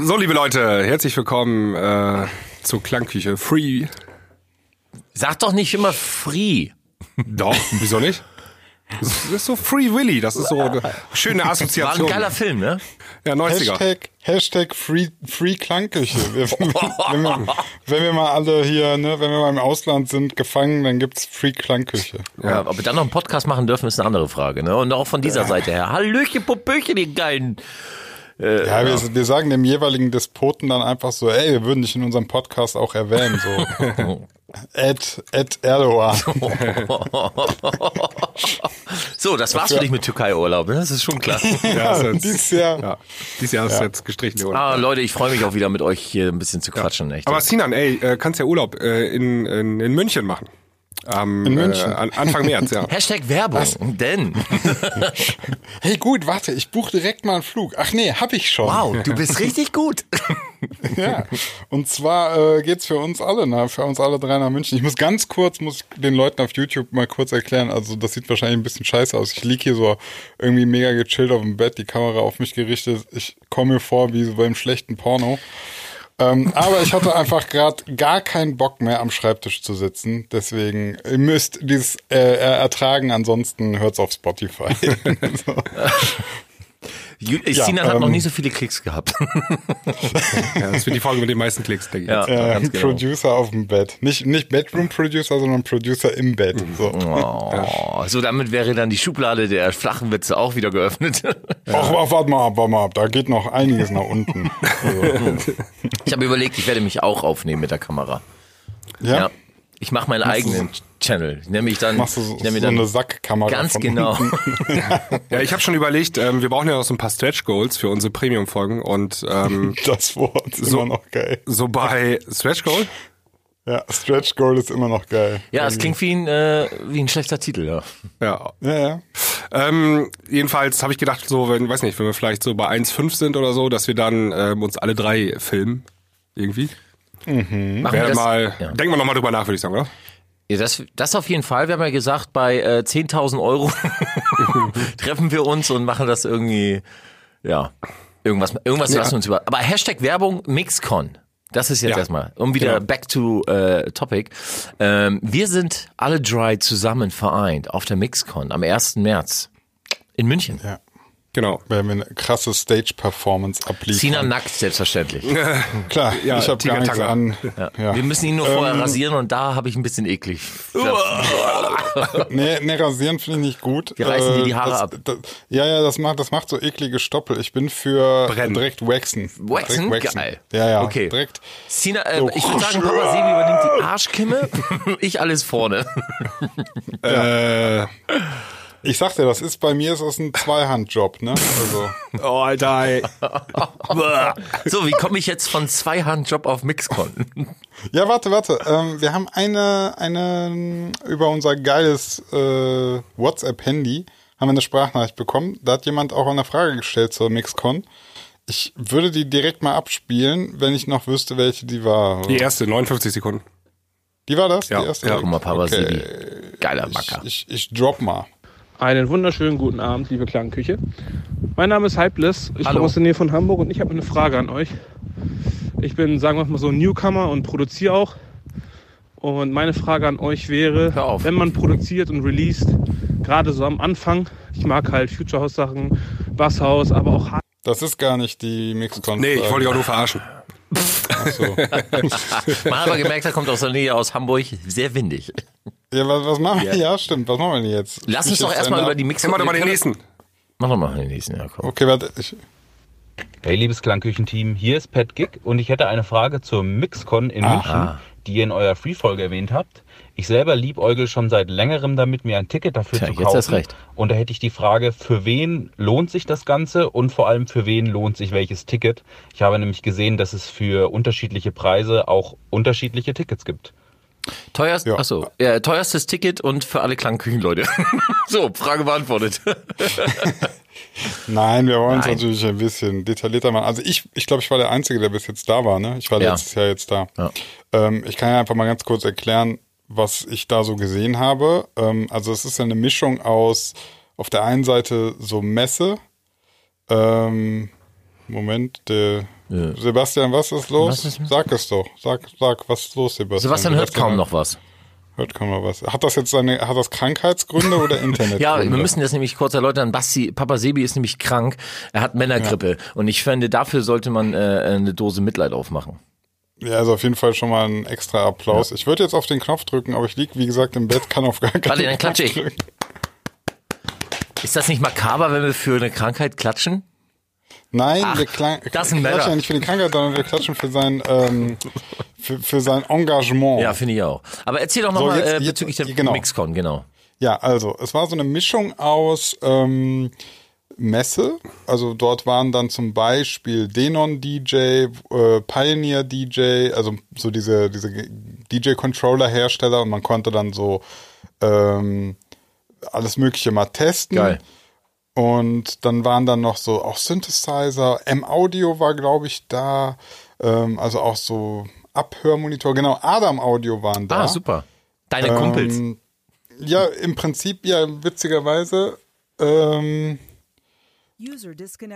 So, liebe Leute, herzlich willkommen äh, zur Klangküche. Free. Sag doch nicht immer free. Doch, wieso nicht? Das ist so Free Willy, das ist so eine schöne War ein Assoziation. geiler Film, ne? Ja, 90er. Hashtag, Hashtag Free, Free Klangküche. Wenn, wir, wenn wir mal alle hier, ne, wenn wir mal im Ausland sind, gefangen, dann gibt's Free Klangküche. Ja. Ob wir dann noch einen Podcast machen dürfen, ist eine andere Frage, ne? Und auch von dieser Seite her. Hallöchen, Popöchen, die geilen. Ja, wir, wir sagen dem jeweiligen Despoten dann einfach so, ey, wir würden dich in unserem Podcast auch erwähnen, so. Ed, Ed Erdogan. So, das war's für dich mit Türkei-Urlaub, ne? Das ist schon klar. Ja, ist Ja, jetzt, dieses Jahr. ja, dieses Jahr ist jetzt gestrichen. Oder? Ah, Leute, ich freue mich auch wieder mit euch hier ein bisschen zu quatschen, echt. Aber Sinan, ey, äh, kannst ja Urlaub äh, in, in, in München machen. Am, In München? Äh, an- Anfang März, ja. Hashtag Werbung, denn. Hey, gut, warte, ich buche direkt mal einen Flug. Ach nee, hab ich schon. Wow, du bist richtig gut. Ja. Und zwar äh, geht's für uns alle, ne? für uns alle drei nach München. Ich muss ganz kurz, muss den Leuten auf YouTube mal kurz erklären. Also das sieht wahrscheinlich ein bisschen scheiße aus. Ich lieg hier so irgendwie mega gechillt auf dem Bett, die Kamera auf mich gerichtet. Ich komme mir vor wie so beim schlechten Porno. Ähm, aber ich hatte einfach gerade gar keinen Bock mehr am Schreibtisch zu sitzen. Deswegen, ihr müsst dieses äh, ertragen, ansonsten hört's auf Spotify. so. Ju- Ja, Sinan hat noch ähm, nie so viele Klicks gehabt. ja. Das wird die Folge mit den meisten Klicks, denke ich. Ja. jetzt. Äh, ganz genau. Producer auf dem Bett. Nicht, nicht Bedroom-Producer, sondern Producer im Bett. So. Oh, so, damit wäre dann die Schublade der flachen Witze auch wieder geöffnet. Ach, ach, warte mal ab, warte mal ab. Da geht noch einiges nach unten. Also, Ich habe überlegt, ich werde mich auch aufnehmen mit der Kamera. ja? Ich mache meinen eigenen Channel. Ich nenne mich dann, Machst du so, ich nenne mich so dann eine Sackkamera ganz von genau. Ja, ich habe schon überlegt, ähm, wir brauchen ja noch so ein paar Stretch Goals für unsere Premium-Folgen und ähm, Das Wort ist So. immer noch geil. so bei Stretch Goal. Ja, Stretch Goal ist immer noch geil. Ja, es klingt wie ein, äh, wie ein schlechter Titel, ja. Ja, Ja, ja. Ähm, jedenfalls habe ich gedacht, so, wenn, weiß nicht, wenn wir vielleicht so bei 1,5 sind oder so, dass wir dann ähm, uns alle drei filmen. Irgendwie. Machen wir das, mal, ja. denken wir nochmal drüber nach, würde ich sagen, oder? Ja, das, das auf jeden Fall. Wir haben ja gesagt, bei äh, 10.000 Euro treffen wir uns und machen das irgendwie, ja, irgendwas, irgendwas Ja. lassen wir uns über. Aber Hashtag Werbung Mixcon. Das ist jetzt Ja. erstmal, um wieder Genau. back to äh, topic. Ähm, wir sind alle drei zusammen vereint auf der Mixcon am 1. März in München. ja. Genau. Wir eine krasse Stage-Performance abliefern. Sina nackt, selbstverständlich. Klar, Ja, ich habe gar nichts an. Ja. Ja. Wir müssen ihn nur vorher rasieren und da habe ich ein bisschen eklig. Nee, nee, rasieren finde ich nicht gut. Wir reißen dir die Äh, Haare das, ab. Das, ja, ja, das macht, das macht so eklige Stoppel. Ich bin für Brennen. direkt waxen. Waxen? Direkt Geil. Ja, ja. Okay. Direkt. Sina, äh, So. ich würde sagen, Papa Sebi übernimmt die Arschkimme, ich alles vorne. Äh, Ich sag dir, das ist bei mir ist das ein Zweihandjob, ne? Also. oh, Alter, ey. So, wie komme ich jetzt von Zweihandjob auf Mixcon? Ja, warte, warte. Ähm, wir haben eine, eine über unser geiles äh, WhatsApp-Handy haben wir eine Sprachnachricht bekommen. Da hat jemand auch eine Frage gestellt zur Mixcon. Ich würde die direkt mal abspielen, wenn ich noch wüsste, welche die war. Die erste, 59 Sekunden. Die war das? Ja, die erste? ja. Guck mal, Papa Okay. Geiler Macker. Ich, ich, ich drop mal. Einen wunderschönen guten Abend, liebe Klangküche. Mein Name ist Hypeless, ich Hallo. komme aus der Nähe von Hamburg und ich habe eine Frage an euch. Ich bin, sagen wir mal so, Newcomer und produziere auch. Und meine Frage an euch wäre, wenn man produziert und released, gerade so am Anfang, ich mag halt Future House Sachen, Basshaus, aber auch Hard Das ist gar nicht die Mixcon. Nee, ich wollte dich auch nur verarschen. Achso. Man hat aber gemerkt, er kommt aus der Nähe aus Hamburg, sehr windig. Ja, was, was machen wir? Ja, stimmt. Was machen wir denn jetzt? Lass uns doch jetzt erstmal über die Mixcon... Mach mal doch mal den wir nächsten. Mach doch mal den nächsten, ja komm. Okay, warte. Ich, Hey, liebes Klangküchenteam, hier ist Pat Gick und ich hätte eine Frage zur Mixcon in München, die ihr in eurer Free-Folge erwähnt habt. Ich selber liebäugel schon seit längerem damit, mir ein Ticket dafür Tja, zu jetzt kaufen. hast recht. Und da hätte ich die Frage, für wen lohnt sich das Ganze und vor allem für wen lohnt sich welches Ticket? Ich habe nämlich gesehen, dass es für unterschiedliche Preise auch unterschiedliche Tickets gibt. Teuerst, Ja. achso, ja, teuerstes Ticket und für alle Klangküchenleute. so, Frage beantwortet. Nein, wir wollen es natürlich ein bisschen detaillierter machen. Also ich, ich glaube, ich war der Einzige, der bis jetzt da war. Ne? Ich war Ja. letztes Jahr jetzt da. Ja. Ähm, ich kann ja einfach mal ganz kurz erklären, was ich da so gesehen habe. Ähm, also es ist ja eine Mischung aus auf der einen Seite so Messe, ähm, Moment, der Sebastian, was ist los? Was ist- sag es doch. Sag, sag, was ist los, Sebastian? Sebastian hört kaum noch was. Hört kaum noch was. Hat das jetzt seine, hat das Krankheitsgründe oder Internetgründe? Ja, wir müssen das nämlich kurz erläutern. Basti, Papa Sebi ist nämlich krank. Er hat Männergrippe. Und ich finde, dafür sollte man äh, eine Dose Mitleid aufmachen. Ja, also auf jeden Fall schon mal ein extra Applaus. Ich würde jetzt auf den Knopf drücken, aber ich lieg wie gesagt im Bett, kann auf gar keinen Warte, dann klatsche Knopf ich. drücken. Ist das nicht makaber, wenn wir für eine Krankheit klatschen? Nein, Ach, wir klang, das klatschen ja nicht für die Krankheit, sondern wir klatschen für sein, ähm, für, für sein Engagement. Ja, finde ich auch. Aber erzähl doch So, nochmal jetzt- äh, jetzt- bezüglich der genau. Mixcon, genau. Ja, also es war so eine Mischung aus ähm, Messe. Also dort waren dann zum Beispiel Denon DJ, äh, Pioneer DJ, also so diese, diese DJ-Controller-Hersteller und man konnte dann so ähm, alles Mögliche mal testen. Geil. Und dann waren dann noch so auch Synthesizer, M-Audio war, glaube ich, da. Ähm, also auch so Abhörmonitor, genau, Adam Audio waren da. Ah, super. Deine Kumpels. Ähm, ja, im Prinzip ja witzigerweise ähm,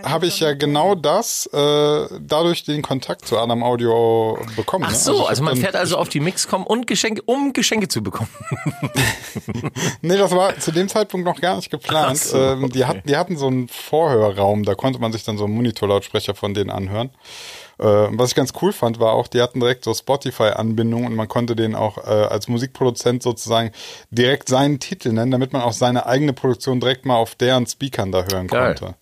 habe ich ja genau das äh, dadurch den Kontakt zu Adam Audio bekommen. Ach ne? so, also hab man fährt also auf die Mixcom und Geschenke, um Geschenke zu bekommen. Nee, das war zu dem Zeitpunkt noch gar nicht geplant. So, ähm, die, okay. hatten, die hatten so einen Vorhörraum, da konnte man sich dann so einen Monitorlautsprecher von denen anhören. Äh, was ich ganz cool fand, war auch, die hatten direkt so Spotify-Anbindungen und man konnte denen auch äh, als Musikproduzent sozusagen direkt seinen Titel nennen, damit man auch seine eigene Produktion direkt mal auf deren Speakern da hören Geil. konnte.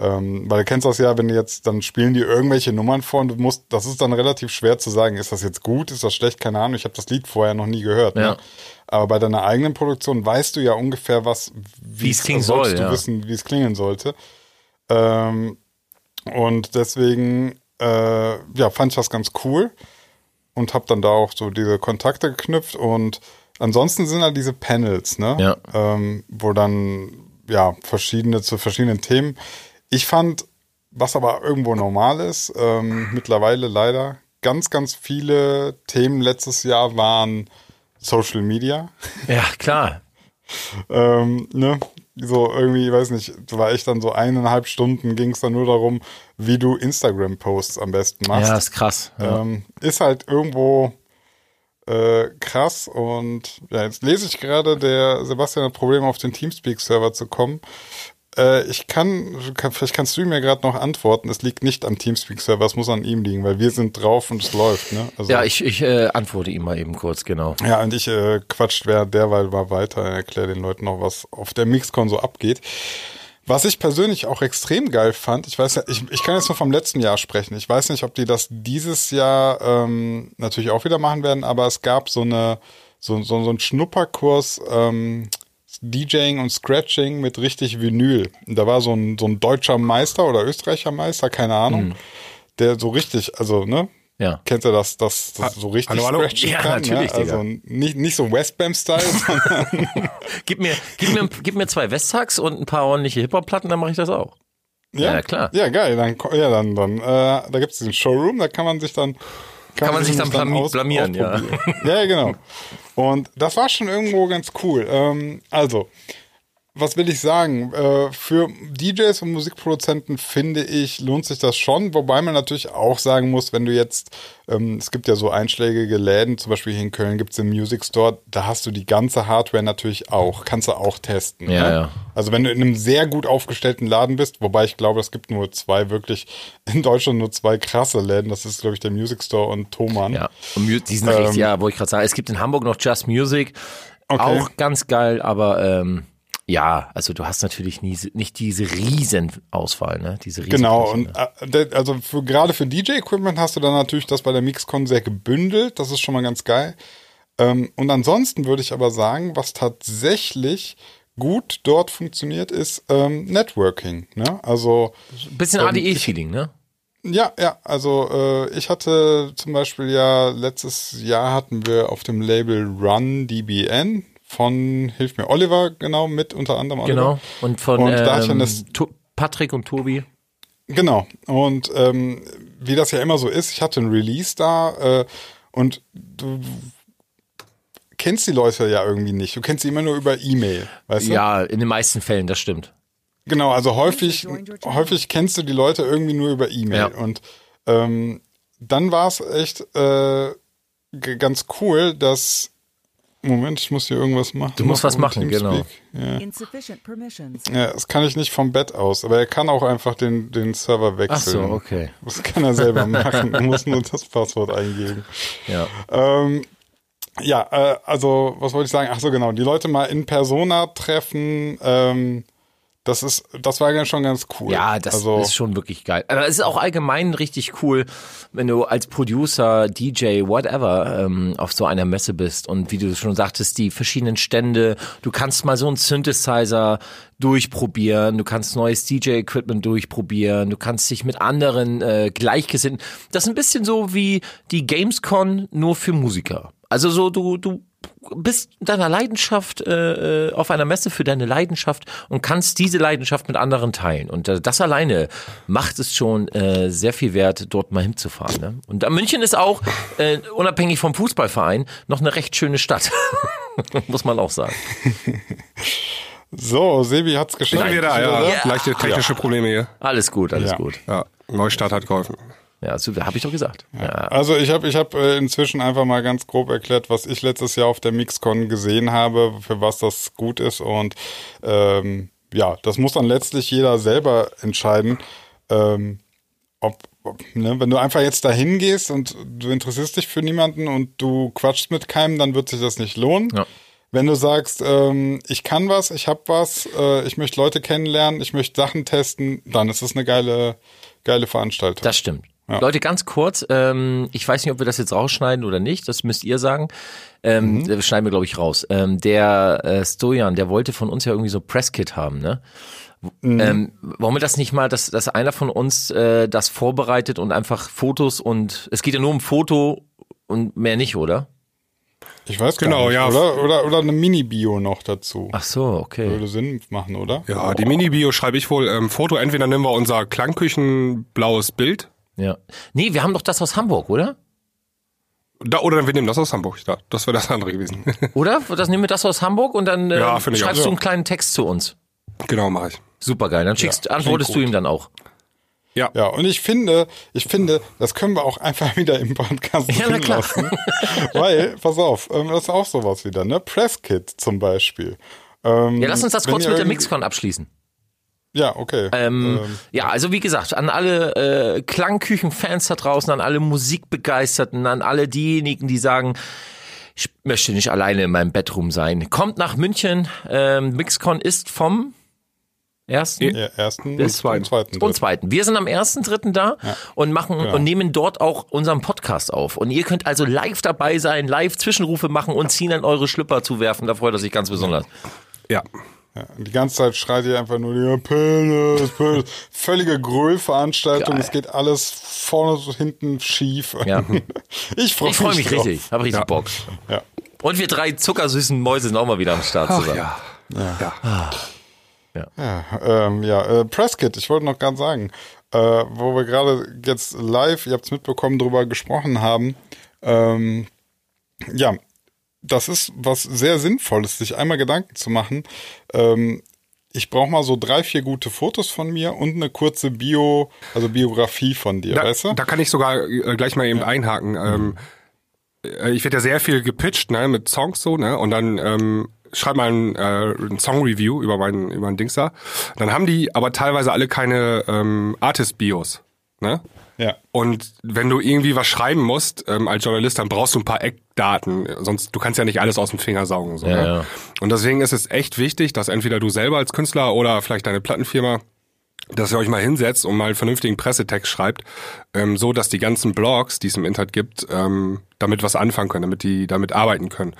Ähm, weil du kennst das ja, wenn jetzt, dann spielen die irgendwelche Nummern vor und du musst, das ist dann relativ schwer zu sagen, ist das jetzt gut, ist das schlecht, keine Ahnung, ich habe das Lied vorher noch nie gehört. Ja. Ne? Aber bei deiner eigenen Produktion weißt du ja ungefähr, was, Wie es klingen soll, du ja. wissen, wie es klingen sollte. Ähm, und deswegen, äh, ja, fand ich das ganz cool und habe dann da auch so diese Kontakte geknüpft und ansonsten sind da diese Panels, ne? Ja. Ähm, wo dann, ja, verschiedene zu verschiedenen Themen. Ich fand, was aber irgendwo normal ist, ähm, mittlerweile leider, ganz, ganz viele Themen letztes Jahr waren Social Media. Ja, klar. Ähm, ne? So irgendwie, ich weiß nicht, war echt dann so eineinhalb Stunden ging es dann nur darum, wie du Instagram-Posts am besten machst. Ja, ist krass. Ja. Ähm, ist halt irgendwo äh, krass und ja, jetzt lese ich gerade, der Sebastian hat Probleme auf den Teamspeak-Server zu kommen. Äh, ich kann, kann, vielleicht kannst du mir gerade noch antworten, es liegt nicht am Teamspeak-Server, es muss an ihm liegen, weil wir sind drauf und es läuft, ne? Also, Ja, ich, ich äh, antworte ihm mal eben kurz, genau. ja, und ich äh, quatscht wer derweil mal weiter, erkläre den Leuten noch, was auf der Mixcon so abgeht. Was ich persönlich auch extrem geil fand, ich weiß ja, ich, ich kann jetzt nur vom letzten Jahr sprechen. Ich weiß nicht, ob die das dieses Jahr ähm, natürlich auch wieder machen werden, aber es gab so eine so, so, so einen Schnupperkurs ähm, DJing und Scratching mit richtig Vinyl. Und da war so ein, so ein deutscher Meister oder Österreicher Meister, keine Ahnung, der so richtig, also, ne? Ja. Kennt ihr das, das, das so richtig hallo, hallo? scratchen Ja, kann? natürlich, ne? Also nicht, nicht so Westbam-Style, sondern Gib mir, gib mir, gib mir zwei Westhacks und ein paar ordentliche Hip-Hop-Platten, dann mache ich das auch. Ja, klar. Ja, geil. Dann, ja, dann, dann, äh, da gibt's diesen Showroom, da kann man sich dann Kann man sich dann blami- blamieren, ja. Ja, genau. Und das war schon irgendwo ganz cool. Ähm, also, was will ich sagen? Äh, für DJs und Musikproduzenten finde ich, lohnt sich das schon, wobei man natürlich auch sagen muss, wenn du jetzt, ähm, es gibt ja so einschlägige Läden, zum Beispiel hier in Köln gibt's den Music Store, da hast du die ganze Hardware natürlich auch, kannst du auch testen. Ja, ne? ja. Also wenn du in einem sehr gut aufgestellten Laden bist, wobei ich glaube, es gibt nur zwei wirklich, in Deutschland nur zwei krasse Läden, das ist glaube ich der Music Store und Thomann. Ja, und die sind Ähm, richtig, ja, wo ich gerade sage, es gibt in Hamburg noch Just Music, Okay. auch ganz geil, aber ähm, ja, also du hast natürlich nie, nicht diese Riesenauswahl, ne? Diese riesen Genau, und äh, also für, gerade für DJ-Equipment hast du dann natürlich das bei der Mixcon sehr gebündelt, das ist schon mal ganz geil. Ähm, und ansonsten würde ich aber sagen, was tatsächlich gut dort funktioniert, ist ähm, Networking. Ne? Also ein bisschen ADE-Feeling, ne? Ja, ja, also äh, ich hatte zum Beispiel ja letztes Jahr hatten wir auf dem Label Run DBN von Hilf mir Oliver, genau, mit unter anderem Oliver. Genau. Und von Und ähm, das- Patrick und Tobi. Genau. Und ähm, wie das ja immer so ist, ich hatte ein Release da äh, und du, kennst die Leute ja irgendwie nicht. Du kennst sie immer nur über E-Mail, weißt du? Ja, in den meisten Fällen, das stimmt. Genau, also häufig, häufig kennst du die Leute irgendwie nur über E-Mail. Ja. Und ähm, dann war es echt äh, ganz cool, dass Moment, ich muss hier irgendwas machen. Du musst was machen, genau. Teamspeak. Ja. Insufficient permissions. ja, das kann ich nicht vom Bett aus, aber er kann auch einfach den, den Server Ach wechseln. so, okay. Das kann er selber machen. Er muss nur das Passwort eingeben. Ja. Ähm, ja, äh, also was wollte ich sagen? Ach so, genau. Die Leute mal in Persona treffen, ähm, das ist, das war ja schon ganz cool. Ja, das also, ist schon wirklich geil. Aber es ist auch allgemein richtig cool, wenn du als Producer, DJ, whatever, ähm, auf so einer Messe bist und wie du schon sagtest, die verschiedenen Stände, du kannst mal so einen Synthesizer durchprobieren, du kannst neues DJ-Equipment durchprobieren, du kannst dich mit anderen äh, Gleichgesinnten. Das ist ein bisschen so wie die Gamescon nur für Musiker. Also so du du bist deiner Leidenschaft äh, äh, auf einer Messe für deine Leidenschaft und kannst diese Leidenschaft mit anderen teilen. Und äh, das alleine macht es schon äh, sehr viel wert, dort mal hinzufahren. Ne? Und äh, München ist auch, äh, unabhängig vom Fußballverein, noch eine recht schöne Stadt. Muss man auch sagen. so, Sebi hat's geschafft. Sind wir da, ja. Ja. Leichte technische Probleme hier. Alles gut, alles Ja. gut. Ja, Neustart hat geholfen. Ja, super, habe ich doch gesagt. Ja. Also ich habe ich hab, äh, inzwischen einfach mal ganz grob erklärt, was ich letztes Jahr auf der Mixcon gesehen habe, für was das gut ist. Und ähm, ja, das muss dann letztlich jeder selber entscheiden. Ähm, ob, ob ne, wenn du einfach jetzt dahin gehst und du interessierst dich für niemanden und du quatschst mit keinem, dann wird sich das nicht lohnen. Ja. Wenn du sagst, ähm, ich kann was, ich hab was, äh, ich möchte Leute kennenlernen, ich möchte Sachen testen, dann ist es eine geile, geile Veranstaltung. Das stimmt. Ja. Leute, ganz kurz, ähm, ich weiß nicht, ob wir das jetzt rausschneiden oder nicht, das müsst ihr sagen. Ähm, Mhm. Das schneiden wir, glaube ich, raus. Ähm, der äh, Stojan, der wollte von uns ja irgendwie so Presskit haben, ne? Mhm. Ähm, wollen wir das nicht mal, dass, dass einer von uns äh, das vorbereitet und einfach Fotos und es geht ja nur um Foto und mehr nicht, oder? Ich weiß gar Genau, nicht. ja. Oder, oder, oder eine Mini-Bio noch dazu. Ach so, okay. Würde Sinn machen, oder? Ja, die Mini-Bio schreibe ich wohl. Ähm, Foto, entweder nehmen wir unser Klangküchen blaues Bild. Ja. Nee, wir haben doch das aus Hamburg, oder? Da, oder wir nehmen das aus Hamburg. Da, das wäre das andere gewesen. Oder? Das nehmen wir das aus Hamburg und dann äh, Ja, finde ich auch. schreibst du Ja. einen kleinen Text zu uns. genau, mache ich. Super geil. Dann schickst, Ja, antwortest du ihm dann auch. Ja. Ja, und ich finde, ich finde, das können wir auch einfach wieder im Podcast Ja, na drin klar. lassen. Weil, pass auf, ähm, das ist auch sowas wieder, ne? Presskit zum Beispiel. Ähm, Ja, lass uns das kurz mit der Mixcon abschließen. Ja, okay. Ähm, Ähm, ja, also wie gesagt, an alle äh, Klangküchen-Fans da draußen, an alle Musikbegeisterten, an alle diejenigen, die sagen, ich möchte nicht alleine in meinem Bedroom sein. Kommt nach München. Ähm, Mixcon ist vom ersten ja, ersten bis und zweiten. zweiten. und zweiten. Wir sind am ersten dritten da und machen Genau. und nehmen dort auch unseren Podcast auf. Und ihr könnt also live dabei sein, live Zwischenrufe machen und ziehen an eure Schlüpper zuwerfen. Da freut er sich ganz besonders. Ja. Ja, und die ganze Zeit schreit ihr einfach nur, ja, Penis, Penis. Völlige Gröllveranstaltung. Es geht alles vorne so hinten schief. Ja. Ich freue Ich freue mich drauf. richtig, habe richtig Ja. Bock. Ja. Und wir drei zuckersüßen Mäuse sind auch mal wieder am Start Ach, zusammen. ja. Ja. Ja, ähm, ja äh, Presskit, ich wollte noch ganz sagen, äh, wo wir gerade jetzt live, ihr habt es mitbekommen, drüber gesprochen haben. Ähm, ja, das ist was sehr Sinnvolles, sich einmal Gedanken zu machen. Ähm, ich brauche mal so drei, vier gute Fotos von mir und eine kurze Bio, also Biografie von dir, Da, weißt du? da kann ich sogar äh, gleich mal eben einhaken. Ähm, äh, ich werde ja sehr viel gepitcht, ne, mit Songs so, ne, und dann ähm, schreib mal ein, äh, ein Song-Review über meinen über ein Dings da. Dann haben die aber teilweise alle keine ähm, Artist-Bios, ne? Ja. Und wenn du irgendwie was schreiben musst ähm, als Journalist, dann brauchst du ein paar Eckdaten. Sonst du kannst ja nicht alles aus dem Finger saugen. So, Ja, ne? ja. Und deswegen ist es echt wichtig, dass entweder du selber als Künstler oder vielleicht deine Plattenfirma dass ihr euch mal hinsetzt und mal einen vernünftigen Pressetext schreibt, ähm, so dass die ganzen Blogs, die es im Internet gibt, ähm, damit was anfangen können, damit die damit arbeiten können.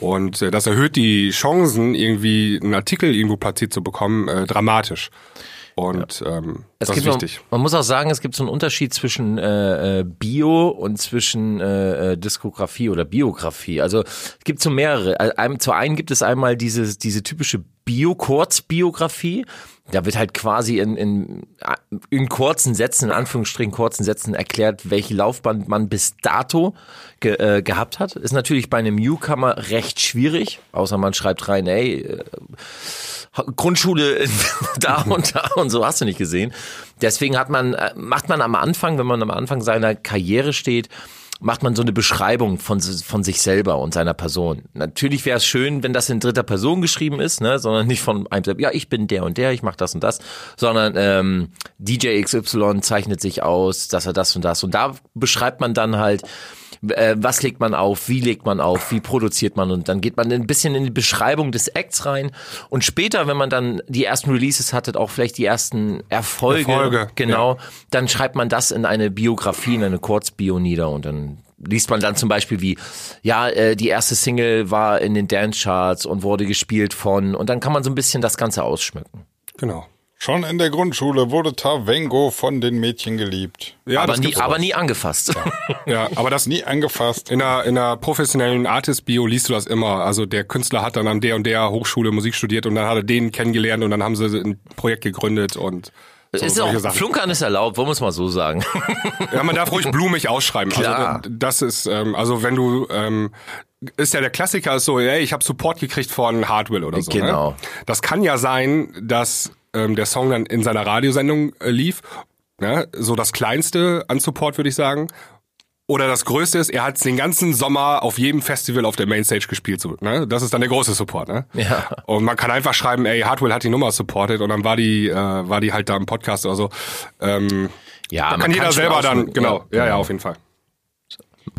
Und äh, das erhöht die Chancen, irgendwie einen Artikel irgendwo platziert zu bekommen, äh, dramatisch. Und ähm, Es das ist gibt wichtig. Man, man muss auch sagen, es gibt so einen Unterschied zwischen äh, äh, Bio und zwischen äh, äh, Diskografie oder Biografie. Also es gibt so mehrere. Äh, Einem, zu einen gibt es einmal diese, diese typische Bio-Kurzbiografie. Da wird halt quasi in, in, in kurzen Sätzen, in Anführungsstrichen kurzen Sätzen erklärt, welche Laufbahn man bis dato ge, äh, gehabt hat. Ist natürlich bei einem Newcomer recht schwierig, außer man schreibt rein, ey, äh, Grundschule da und da und so hast du nicht gesehen. Deswegen hat man, äh, macht man am Anfang, wenn man am Anfang seiner Karriere steht, macht man so eine Beschreibung von, von sich selber und seiner Person. Natürlich wäre es schön, wenn das in dritter Person geschrieben ist, ne, sondern nicht von einem selbst, ja, ich bin der und der, ich mache das und das, sondern ähm, DJ XY zeichnet sich aus, dass er das und das. Und da beschreibt man dann halt, äh, was legt man auf, wie legt man auf, wie produziert man und dann geht man ein bisschen in die Beschreibung des Acts rein und später, wenn man dann die ersten Releases hattet, auch vielleicht die ersten Erfolge, Erfolge, genau, ja. dann schreibt man das in eine Biografie, in eine Kurzbio nieder und dann liest man dann zum Beispiel wie, ja, äh, die erste Single war in den Dance Charts und wurde gespielt von und dann kann man so ein bisschen das Ganze ausschmücken. Genau. Schon in der Grundschule wurde Tavengo von den Mädchen geliebt. Ja, aber, das nie, aber nie angefasst. Ja, aber das Nie angefasst. in einer, in einer professionellen Artist-Bio liest du das immer. Also der Künstler hat dann an der und der Hochschule Musik studiert und dann hat er den kennengelernt und dann haben sie ein Projekt gegründet und so, ist solche auch, Sachen. Flunkern ist erlaubt, wollen wir es mal so sagen. Ja, man darf ruhig blumig ausschreiben. Klar. Also das ist, ähm, also wenn du, ähm, ist ja der Klassiker ist so, ey, ich habe Support gekriegt von Hardwell oder so. Genau. Ne? Das kann ja sein, dass ähm, der Song dann in seiner Radiosendung äh, lief. Ne? So das Kleinste an Support würde ich sagen. Oder das Größte ist, er hat den ganzen Sommer auf jedem Festival auf der Mainstage gespielt. So, ne? Das ist dann der große Support. Ne? Ja. Und man kann einfach schreiben, ey, Hardwell hat die Nummer supported und dann war die, äh, war die halt da im Podcast oder so. Ähm, Ja, da man kann jeder selber dann, genau, ja, ja, auf jeden Fall.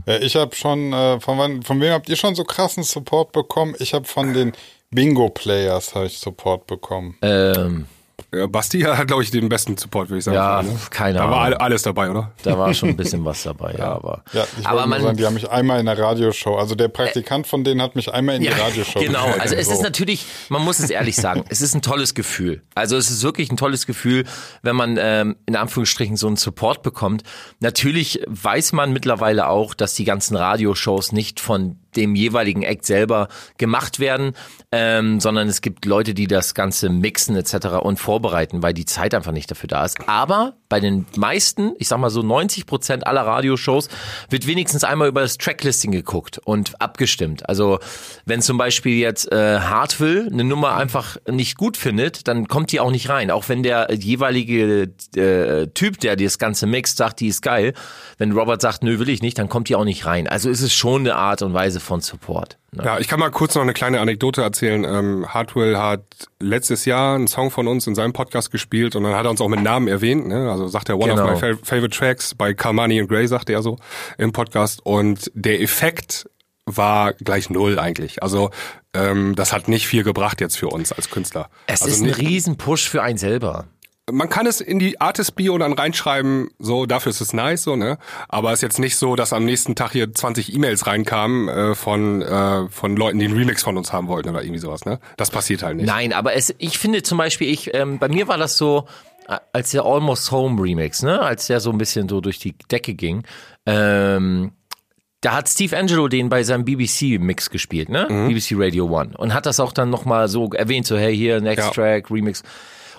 Ja, ich habe schon, äh, von, wann, von wem habt ihr schon so krassen Support bekommen? Ich habe von den Bingo-Players habe ich Support bekommen. Ähm, Ja, Basti hat, glaube ich, den besten Support, würde ich sagen. ja, Ne? keine Da war Ahnung. all- alles dabei, oder? Da war schon ein bisschen was dabei, ja, aber. Ja, ich aber man, sagen, die haben mich einmal in der Radioshow, also der Praktikant von denen hat mich einmal in die Radioshow Genau, begleitet, also es so. ist natürlich, man muss es ehrlich sagen, es ist ein tolles Gefühl. Also es ist wirklich ein tolles Gefühl, wenn man ähm, in Anführungsstrichen so einen Support bekommt. Natürlich weiß man mittlerweile auch, dass die ganzen Radioshows nicht von dem jeweiligen Act selber gemacht werden, ähm, sondern es gibt Leute, die das Ganze mixen etc. und vorbereiten, weil die Zeit einfach nicht dafür da ist. Aber bei den meisten, ich sag mal so 90 Prozent aller Radioshows, wird wenigstens einmal über das Tracklisting geguckt und abgestimmt. Also wenn zum Beispiel jetzt äh, Hartwill eine Nummer einfach nicht gut findet, dann kommt die auch nicht rein. Auch wenn der jeweilige äh, Typ, der das Ganze mixt, sagt, die ist geil. Wenn Robert sagt, nö, will ich nicht, dann kommt die auch nicht rein. Also ist es schon eine Art und Weise von Support. Ja, ich kann mal kurz noch eine kleine Anekdote erzählen. Ähm, Hardwell hat letztes Jahr einen Song von uns in seinem Podcast gespielt und dann hat er uns auch mit Namen erwähnt. Ne? Also sagt er One Genau. of my fa favorite tracks bei Carmani and Gray, sagte er so im Podcast. Und der Effekt war gleich null eigentlich. Also ähm, das hat nicht viel gebracht jetzt für uns als Künstler. Es also ist ein Riesen-Push für einen selber. Man kann es in die Artist-Bio dann reinschreiben, so, dafür ist es nice, so, ne? Aber es ist jetzt nicht so, dass am nächsten Tag hier 20 E-Mails reinkamen äh, von, äh, von Leuten, die einen Remix von uns haben wollten oder irgendwie sowas, ne? Das passiert halt nicht. Nein, aber es, ich finde zum Beispiel, ich, ähm, bei mir war das so, äh, als der Almost Home Remix, ne, als der so ein bisschen so durch die Decke ging, ähm, da hat Steve Angelo den bei seinem BBC-Mix gespielt, ne? BBC Radio One. Und hat das auch dann nochmal so erwähnt, so, hey, hier, Next Ja. Track, Remix.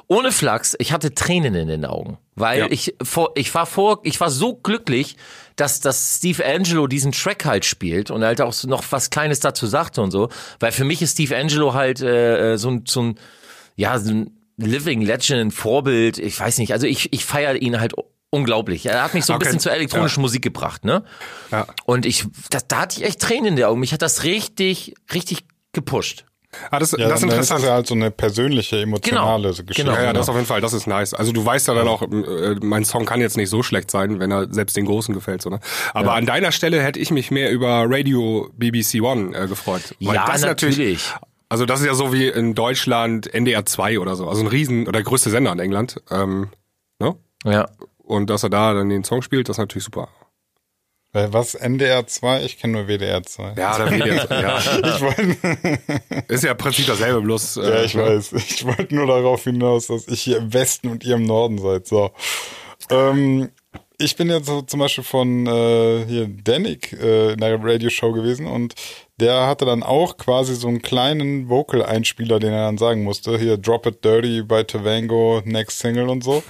Ohne Flachs, ich hatte Tränen in den Augen, weil Ja. ich vor, ich war vor, ich war so glücklich, dass, dass Steve Angelo diesen Track halt spielt und halt auch so noch was Kleines dazu sagte und so, weil für mich ist Steve Angelo halt äh, so ein, so ein, ja, so ein Living Legend, ein Vorbild, ich weiß nicht, also ich, ich feiere ihn halt unglaublich. Er hat mich so ein Okay. bisschen zur elektronischen Ja. Musik gebracht, ne? Ja. Und ich, das, da hatte ich echt Tränen in den Augen. Mich hat das richtig, richtig gepusht. Ah, das, Ja, das ist ist interessant. das ja halt so eine persönliche, emotionale Genau. Geschichte. Genau. Ja, ja, das auf jeden Fall, das ist nice. Also du weißt ja dann auch, äh, mein Song kann jetzt nicht so schlecht sein, wenn er selbst den Großen gefällt. So, ne? Aber an deiner Stelle hätte ich mich mehr über Radio BBC One äh, gefreut. Weil Ja, das natürlich. Also das ist ja so wie in Deutschland NDR 2 oder so. Also ein Riesen, oder der größte Sender in England. Ähm, ne? Ja. Und dass er da dann den Song spielt, das ist natürlich super. Was, NDR 2? Ich kenne nur WDR 2. Ja, da wird jetzt, ja. Ich wollte, Ist ja im Prinzip dasselbe, bloß. ja, äh, ich ne? weiß. Ich wollte nur darauf hinaus, dass ich hier im Westen und ihr im Norden seid. So. Ähm, ich bin jetzt so zum Beispiel von äh, hier Danik äh, in der Radioshow gewesen und der hatte dann auch quasi so einen kleinen Vocal-Einspieler, den er dann sagen musste. Hier, Drop It Dirty bei Tavango, Next Single und so.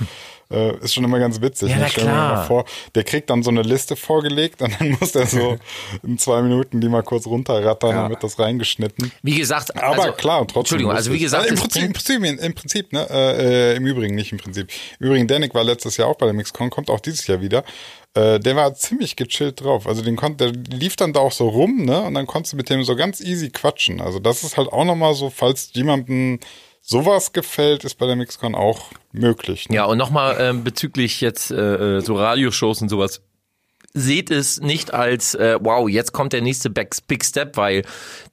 Äh, ist schon immer ganz witzig. Ja, ne? na mal klar. vor, der kriegt dann so eine Liste vorgelegt und dann muss der so in zwei Minuten die mal kurz runterrattern, Ja. dann wird das reingeschnitten. Wie gesagt, Aber also, klar, trotzdem. Entschuldigung, also wie gesagt, im das Prinzip, im Prinzip, im Prinzip ne, äh, äh, im Übrigen, nicht im Prinzip. Im Übrigen, Danik war letztes Jahr auch bei der Mixcon, kommt auch dieses Jahr wieder. Äh, der war ziemlich gechillt drauf. Also den konnte, der lief dann da auch so rum, ne, und dann konntest du mit dem so ganz easy quatschen. Also das ist halt auch nochmal so, falls jemandem sowas gefällt, ist bei der Mixcon auch möglich. Ne? Ja, und nochmal ähm, bezüglich jetzt äh, äh, so Radioshows und sowas. Seht es nicht als, äh, wow, jetzt kommt der nächste Big Step, weil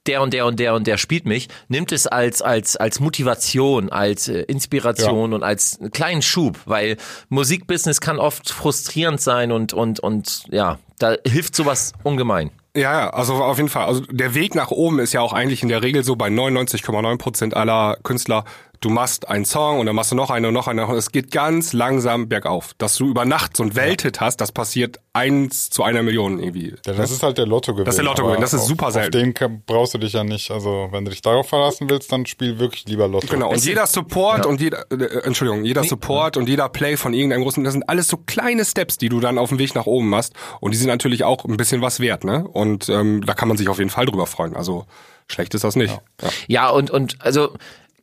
der und der und der und der spielt mich. Nimmt es als, als, als Motivation, als äh, Inspiration und als kleinen Schub, weil Musikbusiness kann oft frustrierend sein und, und, und ja, da hilft sowas ungemein. Ja, ja, also auf jeden Fall. Also der Weg nach oben ist ja auch eigentlich in der Regel so bei 99,9 Prozent aller Künstler. Du machst einen Song und dann machst du noch einen und noch einen. Und es geht ganz langsam bergauf. Dass du über Nacht so ein Welthit hast, das passiert eins zu einer Million irgendwie. Ja, das ist halt der Lottogewinn. Das ist der Lottogewinn, das ist auf- super selten. Auf den brauchst du dich ja nicht. Also wenn du dich darauf verlassen willst, dann spiel wirklich lieber Lotto. Genau, und jeder Support und jeder, äh, Entschuldigung, jeder Support und jeder Play von irgendeinem großen, das sind alles so kleine Steps, die du dann auf dem Weg nach oben machst. Und die sind natürlich auch ein bisschen was wert, ne? Und ähm, da kann man sich auf jeden Fall drüber freuen. Also schlecht ist das nicht. Ja. Ja, und, und also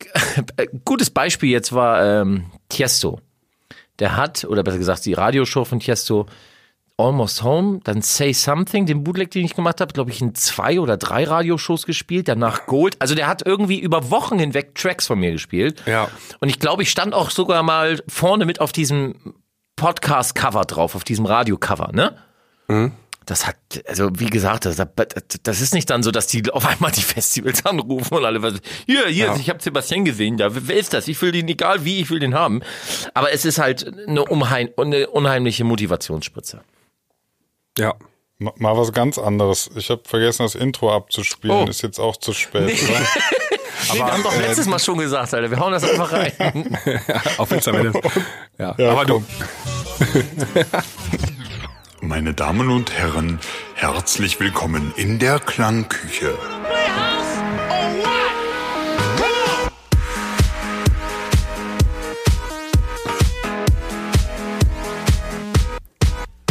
gutes Beispiel jetzt war ähm, Tiesto. Der hat, oder besser gesagt, die Radioshow von Tiesto Almost Home, dann Say Something, den Bootleg, den ich gemacht habe, glaube ich, in zwei oder drei Radioshows gespielt, danach Gold. Also der hat irgendwie über Wochen hinweg Tracks von mir gespielt. Ja. Und ich glaube, ich stand auch sogar mal vorne mit auf diesem Podcast-Cover drauf, auf diesem Radio-Cover, ne? Das hat, also wie gesagt, das, das ist nicht dann so, dass die auf einmal die Festivals anrufen und alle was, hier, hier, ich habe Sebastian gesehen, da, wer ist das? Ich will den, egal wie, ich will den haben. Aber es ist halt eine, unheim, eine unheimliche Motivationsspritze. ja. Ma- Mal was ganz anderes. Ich habe vergessen, das Intro abzuspielen. Oh. Ist jetzt auch zu spät. oder? Nee, wir haben doch letztes Mal schon gesagt, Alter, wir hauen das einfach rein. Auf Instagram. ja. Ja, Aber du, komm. Meine Damen und Herren, herzlich willkommen in der Klangküche.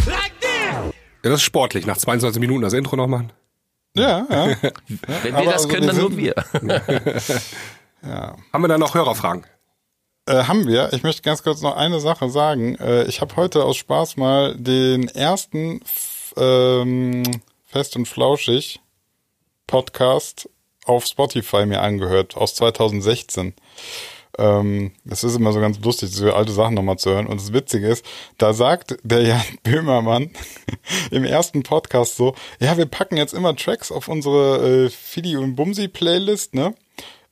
Ja, das ist sportlich. Nach 22 Minuten das Intro noch machen. Ja, ja. Wenn Aber wir das also können, wir dann nur sind- wir. Haben wir da noch Hörerfragen? Äh, haben wir. Ich möchte ganz kurz noch eine Sache sagen. Äh, ich habe heute aus Spaß mal den ersten ähm, Fest und Flauschig Podcast auf Spotify mir angehört aus 2016. Ähm, das ist immer so ganz lustig, diese alte Sachen nochmal zu hören. Und das Witzige ist, da sagt der Jan Böhmermann im ersten Podcast so, ja, wir packen jetzt immer Tracks auf unsere äh, Fidi und Bumsi Playlist, ne?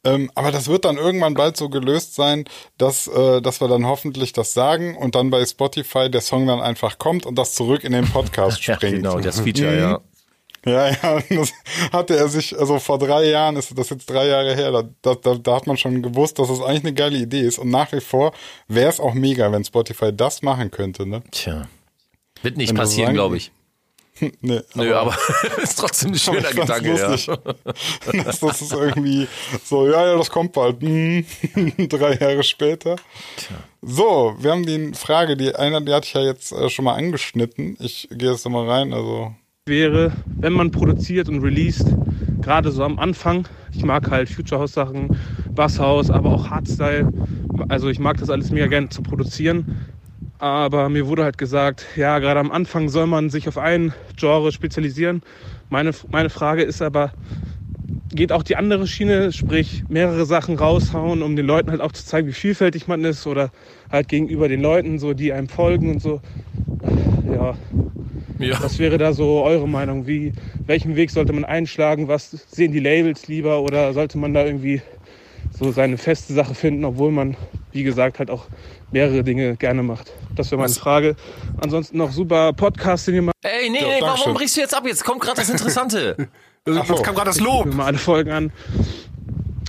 Ähm, aber das wird dann irgendwann bald so gelöst sein, dass, äh, dass wir dann hoffentlich das sagen und dann bei Spotify der Song dann einfach kommt und das zurück in den Podcast Ja, springt. genau, das Feature, ja. Ja, ja, und das hatte er sich, also vor drei Jahren ist das jetzt drei Jahre her, da, da, da, hat man schon gewusst, dass es das eigentlich eine geile Idee ist. Und nach wie vor wäre es auch mega, wenn Spotify das machen könnte, ne? Tja. Wird nicht Wenn passieren, glaube ich. Nee, Nö, aber ist trotzdem ein schöner Gedanke, ja. lustig, dass das ist irgendwie so, ja, ja, das kommt bald. Hm, drei Jahre später. So, wir haben die Frage, die eine, die hatte ich ja jetzt äh, schon mal angeschnitten. Ich gehe jetzt nochmal rein, also wäre, wenn man produziert und released, gerade so am Anfang. Ich mag halt Future House Sachen, Basshaus, aber auch Hardstyle. Also ich mag das alles mega gerne zu produzieren. Aber mir wurde halt gesagt, ja, gerade am Anfang soll man sich auf ein Genre spezialisieren. Meine, meine Frage ist aber, geht auch die andere Schiene, sprich mehrere Sachen raushauen, um den Leuten halt auch zu zeigen, wie vielfältig man ist oder halt gegenüber den Leuten, so die einem folgen und so. Ja, Ja. was wäre da so eure Meinung? Wie, welchen Weg sollte man einschlagen? Was sehen die Labels lieber? Oder sollte man da irgendwie so seine feste Sache finden, obwohl man, wie gesagt, halt auch mehrere Dinge gerne macht? Das wäre meine Frage. Ansonsten noch super Podcast, den ihr macht. Ey, nee, Ja, nee, warum Dankeschön. brichst du jetzt ab? Jetzt kommt gerade das Interessante. Jetzt so. kam gerade das Ich Lob. mir mal alle Folgen an.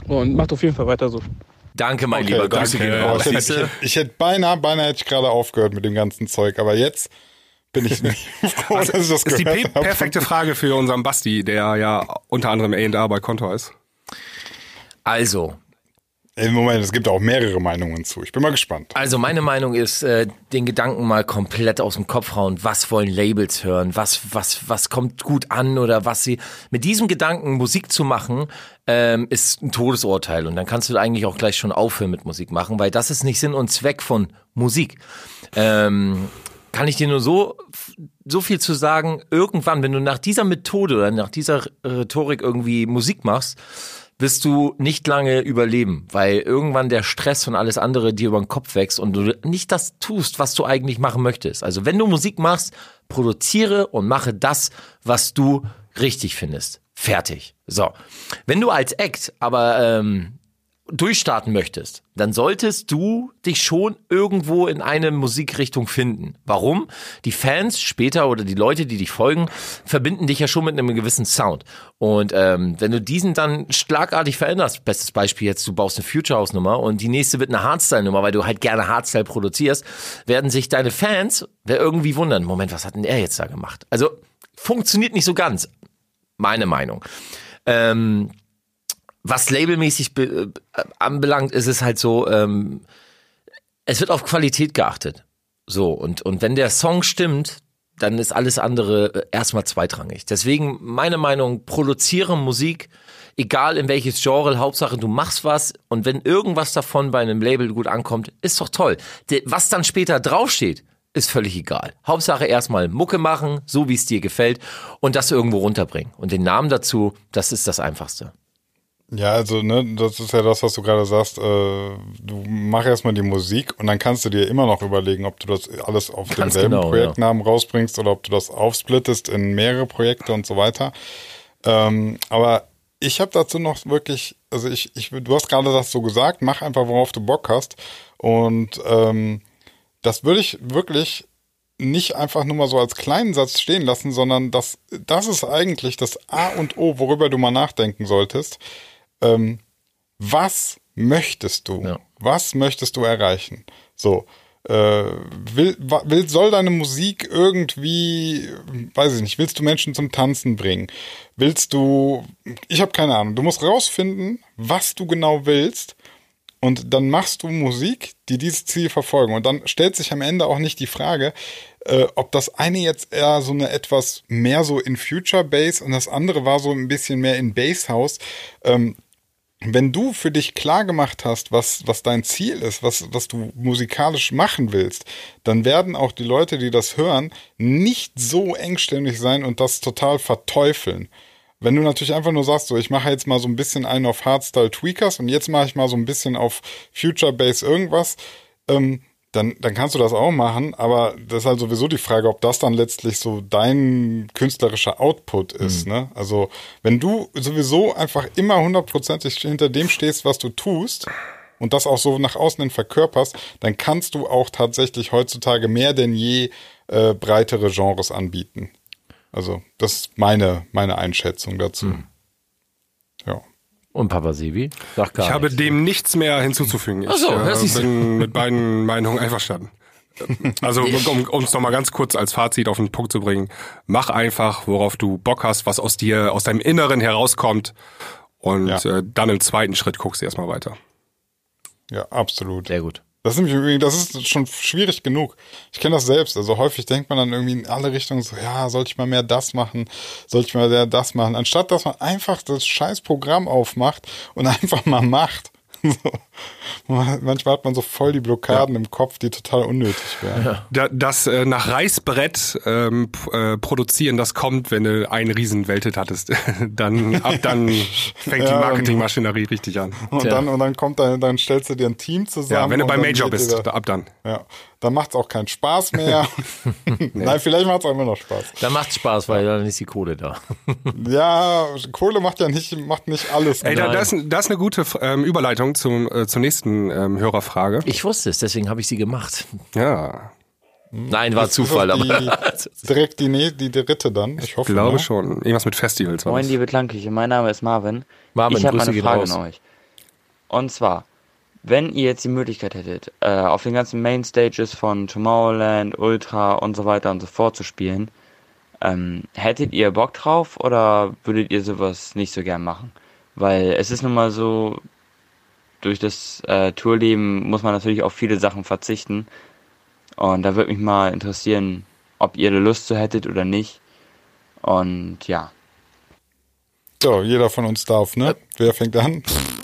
Und macht auf jeden Fall weiter so. Danke, mein Okay, Lieber. danke. Grüße gehen Ja, raus. ich, hätte, ich, hätte, ich beinahe, beinahe hätte ich gerade aufgehört mit dem ganzen Zeug, aber jetzt bin ich nicht froh, dass ich das Ist die gehört pe- habe. perfekte Frage für unseren Basti, der ja unter anderem A&R bei Kontor ist. Also, Moment, es gibt auch mehrere Meinungen zu. Ich bin mal gespannt. Also meine Meinung ist, äh, den Gedanken mal komplett aus dem Kopf hauen. Was wollen Labels hören? Was, was, was kommt gut an oder was sie. Mit diesem Gedanken Musik zu machen, ähm, ist ein Todesurteil. Und dann kannst du eigentlich auch gleich schon aufhören mit Musik machen, weil das ist nicht Sinn und Zweck von Musik. Ähm, kann ich dir nur so, so viel zu sagen, irgendwann, wenn du nach dieser Methode oder nach dieser Rhetorik irgendwie Musik machst, wirst du nicht lange überleben, weil irgendwann der Stress und alles andere dir über den Kopf wächst und du nicht das tust, was du eigentlich machen möchtest. Also wenn du Musik machst, produziere und mache das, was du richtig findest. Fertig. So. Wenn du als Act aber ähm, durchstarten möchtest, dann solltest du dich schon irgendwo in eine Musikrichtung finden. Warum? Die Fans später oder die Leute, die dich folgen, verbinden dich ja schon mit einem gewissen Sound. Und ähm, wenn du diesen dann schlagartig veränderst, bestes Beispiel jetzt, du baust eine Future House Nummer und die nächste wird eine Hardstyle-Nummer, weil du halt gerne Hardstyle produzierst, werden sich deine Fans wer irgendwie wundern, Moment, was hat denn er jetzt da gemacht? Also funktioniert nicht so ganz, meine Meinung. Ähm, was labelmäßig be äh, anbelangt, ist es halt so, ähm, es wird auf Qualität geachtet. So, und, und wenn der Song stimmt, dann ist alles andere äh, erstmal zweitrangig. Deswegen meine Meinung, produziere Musik, egal in welches Genre, Hauptsache du machst was und wenn irgendwas davon bei einem Label gut ankommt, ist doch toll. Was dann später draufsteht, ist völlig egal. Hauptsache erstmal Mucke machen, so wie es dir gefällt und das irgendwo runterbringen. Und den Namen dazu, das ist das Einfachste. Ja, also, ne, das ist ja das, was du gerade sagst. Äh, du mach erstmal die Musik und dann kannst du dir immer noch überlegen, ob du das alles auf Ganz demselben genau, Projektnamen rausbringst oder ob du das aufsplittest in mehrere Projekte und so weiter. Ähm, aber ich habe dazu noch wirklich, also ich, ich, du hast gerade das so gesagt, mach einfach, worauf du Bock hast. Und ähm, das würde ich wirklich nicht einfach nur mal so als kleinen Satz stehen lassen, sondern das, das ist eigentlich das A und O, worüber du mal nachdenken solltest. Ähm, was möchtest du? Ja. Was möchtest du erreichen? So, äh, will, will, soll deine Musik irgendwie, weiß ich nicht, willst du Menschen zum Tanzen bringen? Willst du, ich habe keine Ahnung, du musst rausfinden, was du genau willst und dann machst du Musik, die dieses Ziel verfolgen. Und dann stellt sich am Ende auch nicht die Frage, äh, ob das eine jetzt eher so eine etwas mehr so in Future Bass und das andere war so ein bisschen mehr in Bass House. Ähm, wenn du für dich klar gemacht hast, was, was dein Ziel ist, was, was du musikalisch machen willst, dann werden auch die Leute, die das hören, nicht so engständig sein und das total verteufeln. Wenn du natürlich einfach nur sagst, so ich mache jetzt mal so ein bisschen einen auf Hardstyle Tweakers und jetzt mache ich mal so ein bisschen auf Future Bass irgendwas, ähm, dann, dann kannst du das auch machen, aber das ist halt sowieso die Frage, ob das dann letztlich so dein künstlerischer Output ist. Ne? Also wenn du sowieso einfach immer hundertprozentig hinter dem stehst, was du tust und das auch so nach außen hin verkörperst, dann kannst du auch tatsächlich heutzutage mehr denn je äh, breitere Genres anbieten. Also das ist meine, meine Einschätzung dazu. Ja. Und Papa Sebi? Sag gar Ich habe nichts. dem nichts mehr hinzuzufügen. Ich Ach so, äh, das ist- bin mit beiden Meinungen einverstanden. Also um es nochmal ganz kurz als Fazit auf den Punkt zu bringen, mach einfach, worauf du Bock hast, was aus dir, aus deinem Inneren herauskommt und Ja. äh, dann im zweiten Schritt guckst du erstmal weiter. Ja, absolut. Sehr gut. Das ist, nämlich das ist schon schwierig genug. Ich kenne das selbst. Also häufig denkt man dann irgendwie in alle Richtungen so, ja, sollte ich mal mehr das machen, sollte ich mal mehr das machen, anstatt dass man einfach das scheiß Programm aufmacht und einfach mal macht. So. Manchmal hat man so voll die Blockaden im Kopf, die total unnötig wären. Da, das äh, nach Reißbrett ähm, äh, produzieren, das kommt, wenn du einen riesen Welthit hattest. dann ab dann fängt die Ja, Marketingmaschinerie richtig an. Und Tja. dann, und dann kommt dann, dann stellst du dir ein Team zusammen. Ja, wenn du dann Major bist, da, ab dann. Da, ja, dann macht's auch keinen Spaß mehr. Nein, vielleicht macht's auch immer noch Spaß. Dann macht's Spaß, weil dann ist die Kohle da. Ja, Kohle macht ja nicht, macht nicht alles. Ey, da, das, das ist eine gute ähm, Überleitung zum, äh, zur nächsten ähm, Hörerfrage. Ich wusste es, deswegen habe ich sie gemacht. Ja, Nein, war Zufall, Ist das aber. die, direkt die, ne- die dritte dann. Ich hoffe. glaube ne? schon. Irgendwas mit Festivals. Moin, liebe Klangküche, mein Name ist Marvin. Marvin, ich habe Grüße eine Frage raus. an euch. Und zwar, Wenn ihr jetzt die Möglichkeit hättet, äh, auf den ganzen Main Stages von Tomorrowland, Ultra und so weiter und so fort zu spielen, ähm, hättet ihr Bock drauf oder würdet ihr sowas nicht so gern machen? Weil es ist nun mal so, durch das äh, Tourleben muss man natürlich auf viele Sachen verzichten. Und da würde mich mal interessieren, ob ihr da Lust zu hättet oder nicht. Und ja. So, jeder von uns darf, ne? Wer fängt an?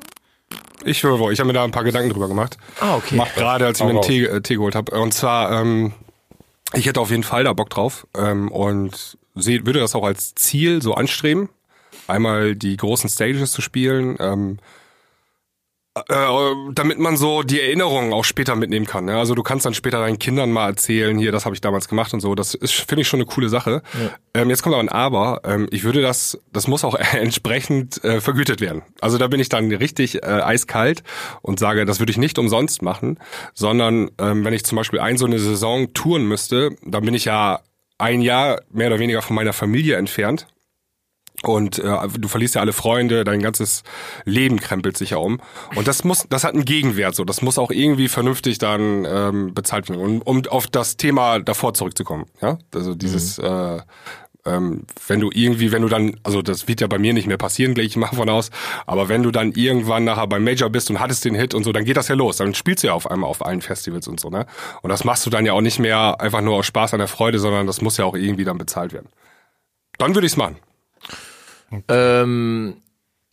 Ich höre, ich habe mir da ein paar Gedanken drüber gemacht. Ah, okay. Mach Gerade als ich mir einen. Tee, äh, Tee geholt habe. Und zwar, ähm, ich hätte auf jeden Fall da Bock drauf ähm, und seh, würde das auch als Ziel so anstreben, einmal die großen Stages zu spielen, ähm, äh, damit man so die Erinnerungen auch später mitnehmen kann. Ne? Also du kannst dann später deinen Kindern mal erzählen, hier, das habe ich damals gemacht und so. Das ist, finde ich, schon eine coole Sache. Ähm, jetzt kommt aber ein Aber. Ähm, ich würde das, das muss auch entsprechend äh, vergütet werden. Also da bin ich dann richtig äh, eiskalt und sage, das würde ich nicht umsonst machen, sondern ähm, wenn ich zum Beispiel ein so eine Saison touren müsste, dann bin ich ja ein Jahr mehr oder weniger von meiner Familie entfernt. Und äh, du verlierst ja alle Freunde, dein ganzes Leben krempelt sich ja um. Und das muss, das hat einen Gegenwert so. Das muss auch irgendwie vernünftig dann ähm, bezahlt werden. Und um auf das Thema davor zurückzukommen, ja, also dieses, äh, ähm, wenn du irgendwie, wenn du dann, also das wird ja bei mir nicht mehr passieren, gehe ich mal von aus, aber wenn du dann irgendwann nachher beim Major bist und hattest den Hit und so, dann geht das ja los. Dann spielst du ja auf einmal auf allen Festivals und so, ne? Und das machst du dann ja auch nicht mehr einfach nur aus Spaß an der Freude, sondern das muss ja auch irgendwie dann bezahlt werden. Dann würde ich's machen. Ähm,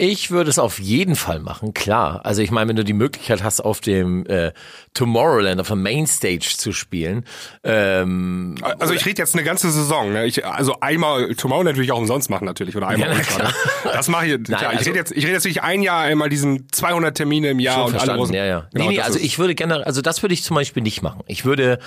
ich würde es auf jeden Fall machen, klar. Also ich meine, wenn du die Möglichkeit hast, auf dem äh, Tomorrowland, auf der Mainstage zu spielen, ähm, Also ich rede jetzt eine ganze Saison. Ne? Ich, also einmal Tomorrowland würde ich auch umsonst machen natürlich oder einmal Ja, Ultra? Das mache ich. klar, ich also- rede jetzt, ich rede jetzt nicht ein Jahr einmal diesen 200 Termine im Jahr und alle verstanden, Rosen. ja, ja. Genau, nee, nee, also ich würde gerne, also das würde ich zum Beispiel nicht machen. Ich würde,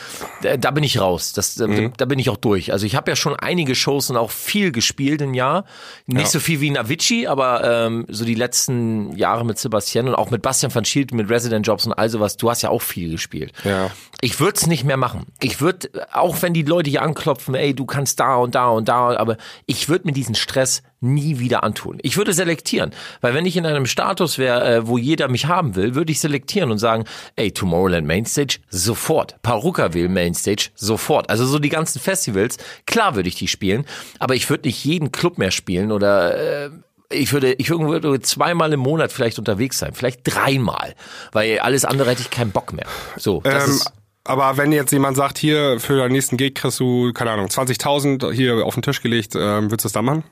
da, da bin ich raus. Das, da, Mhm. da bin ich auch durch. Also ich habe ja schon einige Shows und auch viel gespielt im Jahr. Nicht so viel wie in Avicii, aber ähm, so die letzten Jahre mit Sebastian und auch mit Bastian van Schielt, mit Resident Jobs und all sowas. Du hast ja auch viel gespielt. Ja. Ich würde es nicht mehr machen. Ich würde, auch wenn die Leute hier anklopfen, ey, du kannst da und da und da, aber ich würde mir diesen Stress nie wieder antun. Ich würde selektieren, weil wenn ich in einem Status wäre, äh, wo jeder mich haben will, würde ich selektieren und sagen, ey, Tomorrowland Mainstage, sofort. Parukaville Mainstage, sofort. Also so die ganzen Festivals, klar würde ich die spielen, aber ich würde nicht jeden Club mehr spielen oder äh, ich würde, ich würde zweimal im Monat vielleicht unterwegs sein, vielleicht dreimal, weil alles andere hätte ich keinen Bock mehr. So, Ähm, aber wenn jetzt jemand sagt, hier für deinen nächsten Gig kriegst du, keine Ahnung, 20.000 hier auf den Tisch gelegt, ähm, willst du das dann machen?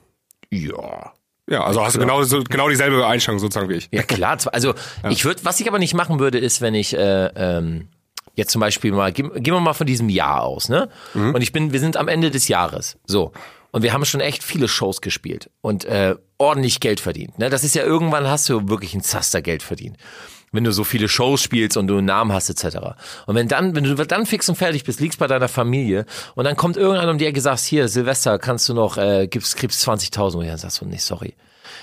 ja. Ja, also hast du genau, so, genau dieselbe Einstellung sozusagen wie ich. Ja klar, also ich würde, was ich aber nicht machen würde, ist, wenn ich äh, ähm, jetzt zum Beispiel mal, gehen, gehen wir mal von diesem Jahr aus, ne? Und ich bin, wir sind am Ende des Jahres, so. Und wir haben schon echt viele Shows gespielt und äh, ordentlich Geld verdient. Ne? Das ist ja irgendwann hast du wirklich ein Zaster Geld verdient. Wenn du so viele Shows spielst und du einen Namen hast, etc. Und wenn dann, wenn du dann fix und fertig bist, liegst bei deiner Familie und dann kommt irgendeiner um die Ecke sagst, hier, Silvester, kannst du noch, äh, gibst, kriegst 20.000 und dann sagst du, nee, sorry.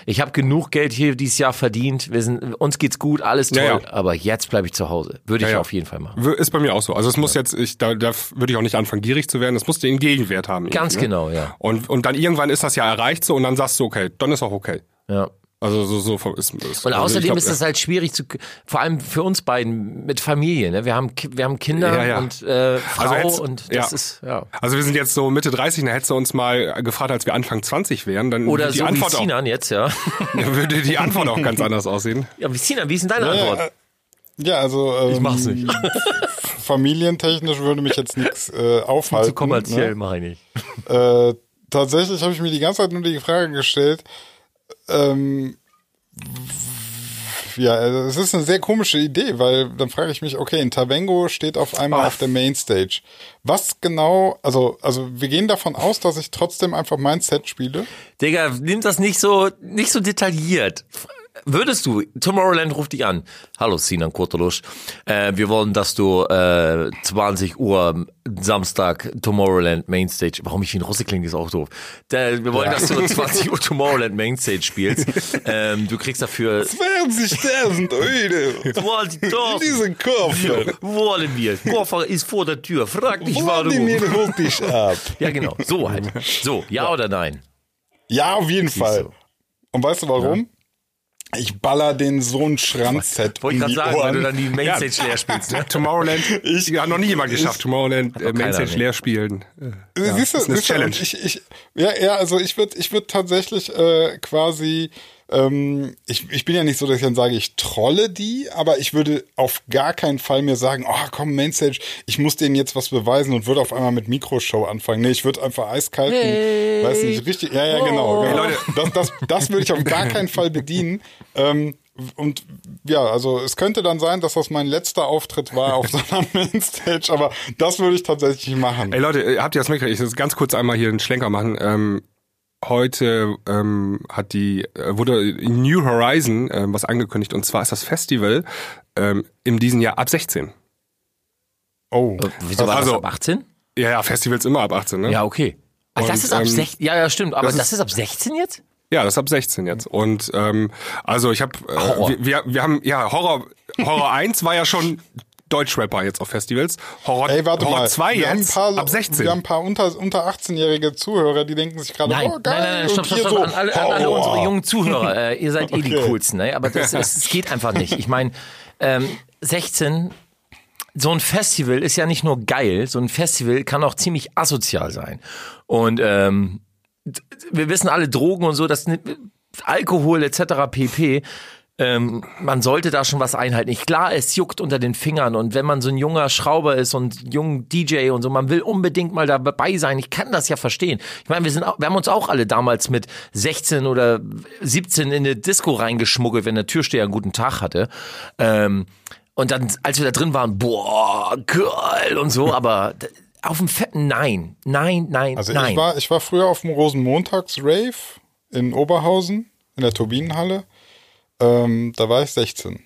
Ich habe genug Geld hier dieses Jahr verdient, wir sind, uns geht's gut, alles toll, Ja, ja. aber jetzt bleibe ich zu Hause. Würde ich Ja, auf jeden Fall machen. Ist bei mir auch so. Also es muss jetzt, ich, da, da würde ich auch nicht anfangen, gierig zu werden. Es muss den Gegenwert haben. Ganz ne? genau, ja. Und, und dann irgendwann ist das ja erreicht so und dann sagst du, okay, dann ist auch okay. Ja. Also so, so vom- ist, ist Und also außerdem ich glaub, ist es halt schwierig zu, vor allem für uns beiden mit Familie. Ne? Wir haben, wir haben Kinder Ja, ja. und äh, Frau Also und das ja. ist ja. Also wir sind jetzt so Mitte 30, da hättest du uns mal gefragt, als wir Anfang 20 wären, dann Oder würde die so wie Antwort auch, Sinan jetzt, ja. dann würde die Antwort auch ganz anders aussehen. Ja, wie Sinan, wie ist denn deine Ja, Antwort? Ja, also ähm, Ich mach's nicht. familientechnisch würde mich jetzt nichts äh, aufhalten. Zu kommerziell Ne? mache ich nicht. Äh, tatsächlich habe ich mir die ganze Zeit nur die Frage gestellt, ähm, ja, also es ist eine sehr komische Idee, weil dann frage ich mich, okay, in Tavengo steht auf einmal auf der Mainstage. Was genau, also, also wir gehen davon aus, dass ich trotzdem einfach mein Set spiele. Digga, nimm das nicht so, nicht so detailliert. Würdest du, Tomorrowland ruft dich an. Hallo Sinan Kurtulusch. Äh, wir wollen, dass du äh, 20 Uhr Samstag Tomorrowland Mainstage. Warum ich wie ein Russe klinge, ist auch doof. Wir wollen, dass du 20 Uhr Tomorrowland Mainstage spielst. Ähm, du kriegst dafür 20.000 Euro 20.000. Koffer. Wollen wir. Koffer ist vor der Tür. Frag dich warum. holt dich ab. Ja, genau. So halt. So, ja oder nein? Ja, auf jeden Fall. du. Und weißt du warum? Ich baller den so ein Schranzset Wollte ich gerade die sagen, weil du Ohren. dann die Mainstage leer spielst. Ne? Tomorrowland, Ich- ja, noch nie jemand geschafft, Tomorrowland äh, Mainstage leer spielen. Äh, ja, siehst du, ist eine siehst du, Challenge. ich, ich, ja, ja, also ich würde, ich würde tatsächlich äh, quasi, ähm, ich, ich bin ja nicht so, dass ich dann sage, ich trolle die, aber ich würde auf gar keinen Fall mir sagen, oh komm, Mainstage, ich muss denen jetzt was beweisen und würde auf einmal mit Mikroshow anfangen. Nee, ich würde einfach eiskalt, Hey. weiß nicht, richtig, ja, ja, genau. genau. Leute. Das, das, das würde ich auf gar keinen Fall bedienen. Ähm, und ja, also es könnte dann sein, dass das mein letzter Auftritt war auf so einer Mainstage, aber das würde ich tatsächlich machen. Ey Leute, äh, habt ihr das mitgekriegt? Ich muss ganz kurz einmal hier einen Schlenker machen. Ähm, heute ähm, hat die äh, wurde New Horizon ähm, was angekündigt und zwar ist das Festival ähm, in diesem Jahr ab 16. Oh. Wieso war Also- das ab 18? Ja, ja, Festivals immer ab 18, ne? Ja, okay. Ach, das Und, ist ab ähm, 16. Ja, ja, stimmt. Aber das das, ist- ist ab 16 jetzt? Ja, das ist ab 16 jetzt. Und ähm, also ich habe Horror. äh, wir, wir, wir haben ja Horror Horror 1 war ja schon Deutschrapper jetzt auf Festivals. Horror, Ey, warte Horror mal. 2 wir haben jetzt ein paar, ab 16. Wir haben ein paar unter, unter 18-jährige Zuhörer, die denken sich gerade, Nein, oh nein, geil. nein, nein, stopp, und stopp, hier stopp. so, An alle, an alle unsere jungen Zuhörer. Äh, ihr seid eh die Okay. coolsten, ne? Aber das, das, das geht einfach nicht. Ich meine, ähm, 16, so ein Festival ist ja nicht nur geil, so ein Festival kann auch ziemlich asozial sein. Und ähm, wir wissen alle Drogen und so, das Alkohol etc. pp. Ähm, man sollte da schon was einhalten. Ich, klar, es juckt unter den Fingern und wenn man so ein junger Schrauber ist und jung DJ und so, man will unbedingt mal dabei sein. Ich kann das ja verstehen. Ich meine, wir sind, wir haben uns auch alle damals mit 16 oder 17 in eine Disco reingeschmuggelt, wenn der Türsteher einen guten Tag hatte. Ähm, und dann, als wir da drin waren, boah, geil und so, aber auf dem fetten Nein, nein, nein, Also nein. ich war, ich war früher auf dem Rosenmontags-Rave in Oberhausen, in der Turbinenhalle. Ähm, da war ich 16.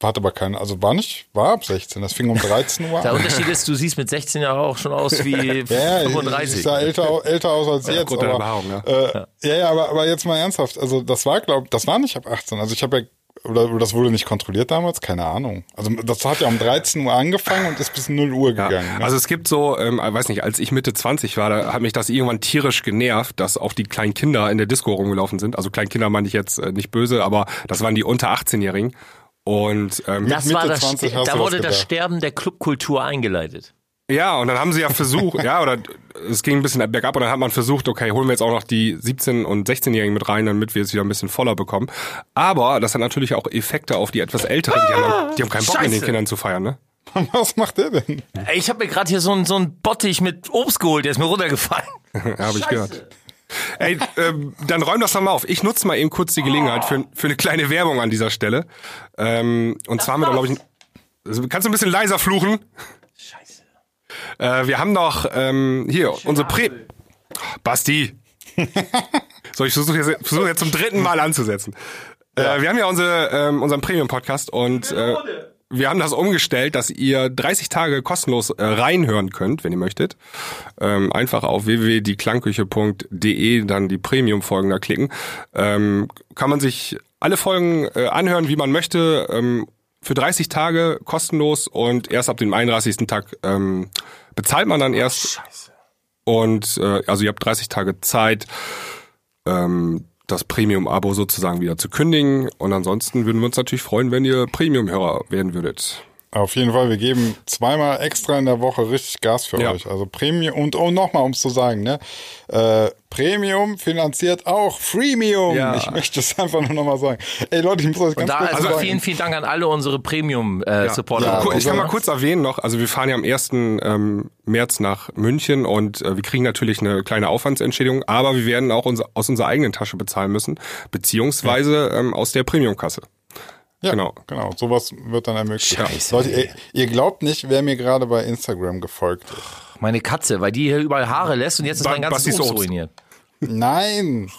Warte aber keine, also war nicht, war ab 16. Das fing um 13 Uhr Der an. Unterschied ist, du siehst mit 16 ja auch schon aus wie Ja, ja, 35. ich sah älter, älter aus als jetzt. gut, deine Aber, ja. äh, ja, ja, aber, aber jetzt mal ernsthaft. Also das war, glaub, das war nicht ab 18. Also ich habe ja, oder das wurde nicht kontrolliert damals, keine Ahnung. Also das hat ja um 13 Uhr angefangen und ist bis 0 Uhr Ja. gegangen. ne? Also es gibt so, ähm, weiß nicht, als ich Mitte 20 war, da hat mich das irgendwann tierisch genervt, dass auch die kleinen Kinder in der Disco rumgelaufen sind. Also Kleinkinder meine ich jetzt äh, nicht böse, aber das waren die unter 18-Jährigen. Und ähm, Das Mitte war das, 20 hast da wurde das. Sterben der Clubkultur eingeleitet. Ja, und dann haben sie ja versucht, ja, oder es ging ein bisschen bergab und dann hat man versucht, okay, holen wir jetzt auch noch die 17- und 16-Jährigen mit rein, damit wir es wieder ein bisschen voller bekommen. Aber das hat natürlich auch Effekte auf die etwas Älteren, die haben, die haben keinen Bock mit den Scheiße. Kindern zu feiern, ne? Was macht der denn? Ey, Ich habe mir gerade hier so ein so ein Bottich mit Obst geholt, der ist mir runtergefallen. Habe ich gehört. Ey, ähm, dann räum das doch mal auf. Ich nutze mal eben kurz die Gelegenheit für, für eine kleine Werbung an dieser Stelle. Ähm, und zwar haben wir da, glaube ich, ein, kannst du ein bisschen leiser fluchen? Äh, wir haben noch ähm, hier unsere Prä... Basti. so, ich versuche jetzt, versuch jetzt zum dritten Mal anzusetzen. Äh, wir haben ja unsere, ähm, unseren Premium-Podcast und äh, wir haben das umgestellt, dass ihr 30 Tage kostenlos äh, reinhören könnt, wenn ihr möchtet. Ähm, einfach auf www.dieklangküche.de dann die Premium-Folgen da klicken. Ähm, kann man sich alle Folgen äh, anhören, wie man möchte. Ähm, für 30 Tage kostenlos und erst ab dem 31. Tag ähm, bezahlt man dann erst. Und äh, also ihr habt 30 Tage Zeit, ähm, das Premium-Abo sozusagen wieder zu kündigen. Und ansonsten würden wir uns natürlich freuen, wenn ihr Premium-Hörer werden würdet. Auf jeden Fall, wir geben zweimal extra in der Woche richtig Gas für Ja. euch. Also Premium und oh, nochmal, um es zu sagen, ne? Äh, Premium finanziert auch Freemium. Ja. Ich möchte es einfach nur nochmal sagen. Ey Leute, ich muss euch Und ganz da kurz also sagen. vielen, vielen Dank an alle unsere Premium-Supporter. Ja, Gu- ich kann also- mal kurz erwähnen noch, also wir fahren ja am 1. Ähm, März nach München und äh, wir kriegen natürlich eine kleine Aufwandsentschädigung, aber wir werden auch unser, aus unserer eigenen Tasche bezahlen müssen, beziehungsweise ähm, aus der Premium-Kasse. Ja, Genau. genau. Sowas wird dann ermöglicht. Scheiße, Leute, ey, ihr glaubt nicht, wer mir gerade bei Instagram gefolgt ist. Meine Katze, weil die hier überall Haare lässt und jetzt ist Ba- mein ganzes Obst Obst. ruiniert. Nein,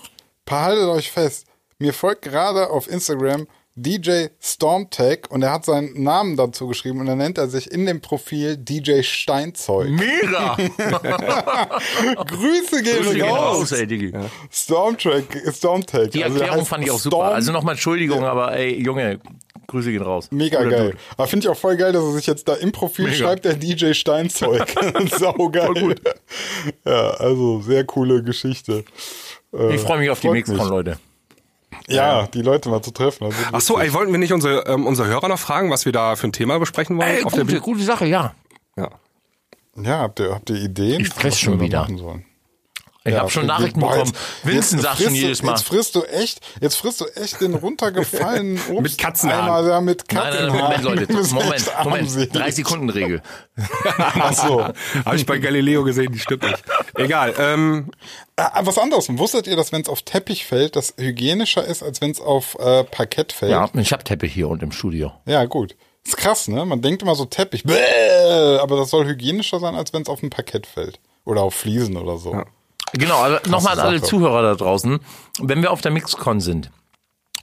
behaltet euch fest. Mir folgt gerade auf Instagram DJ Stormtech und er hat seinen Namen dazu geschrieben und dann nennt er sich in dem Profil DJ Steinzeug. Mega! Grüße gehen Grüße gehen raus. raus, ey, Digi. Stormtech, Stormtech. Die Also Erklärung heißt fand ich auch super. Also nochmal Entschuldigung, aber ey, Junge, Grüße gehen raus. Mega Cooler geil. Dude. Aber finde ich auch voll geil, dass er sich jetzt da im Profil Mega. schreibt, der DJ Steinzeug. Sau geil. gut. Ja, also sehr coole Geschichte. Äh, Ich freue mich auf die freut Mixcon. Leute. Ja, die Leute mal zu treffen. Also Ach so, ey, wollten wir nicht unsere, ähm, unsere Hörer noch fragen, was wir da für ein Thema besprechen wollen? Ey, auf der gute, Bühne? gute Sache, ja. Ja. Ja, habt ihr, habt ihr Ideen? Ich fress schon wieder. machen sollen? Ich Ja, habe schon. Nachrichten Boah, bekommen. jetzt- Vincent sagt schon jedes Mal. Jetzt frisst du echt, jetzt frisst du echt den runtergefallenen Obst. Mit Katzenhaaren. Da mit Nein, nein, Katzenhaaren. Moment, Leute. Moment, Moment. Drei Sekunden Regel. Ach so. Habe ich bei Galileo gesehen, die stimmt nicht. Egal. Ähm, Ah, was anderes. Wusstet ihr, dass wenn es auf Teppich fällt, das hygienischer ist, als wenn es auf äh, Parkett fällt? Ja, ich habe Teppich hier und im Studio. Ja, gut. Ist krass, ne? Man denkt immer so Teppich, bäh, aber das soll hygienischer sein, als wenn es auf ein Parkett fällt. Oder auf Fliesen oder so. Genau, also nochmal an alle. Zuhörer da draußen. Wenn wir auf der Mixcon sind,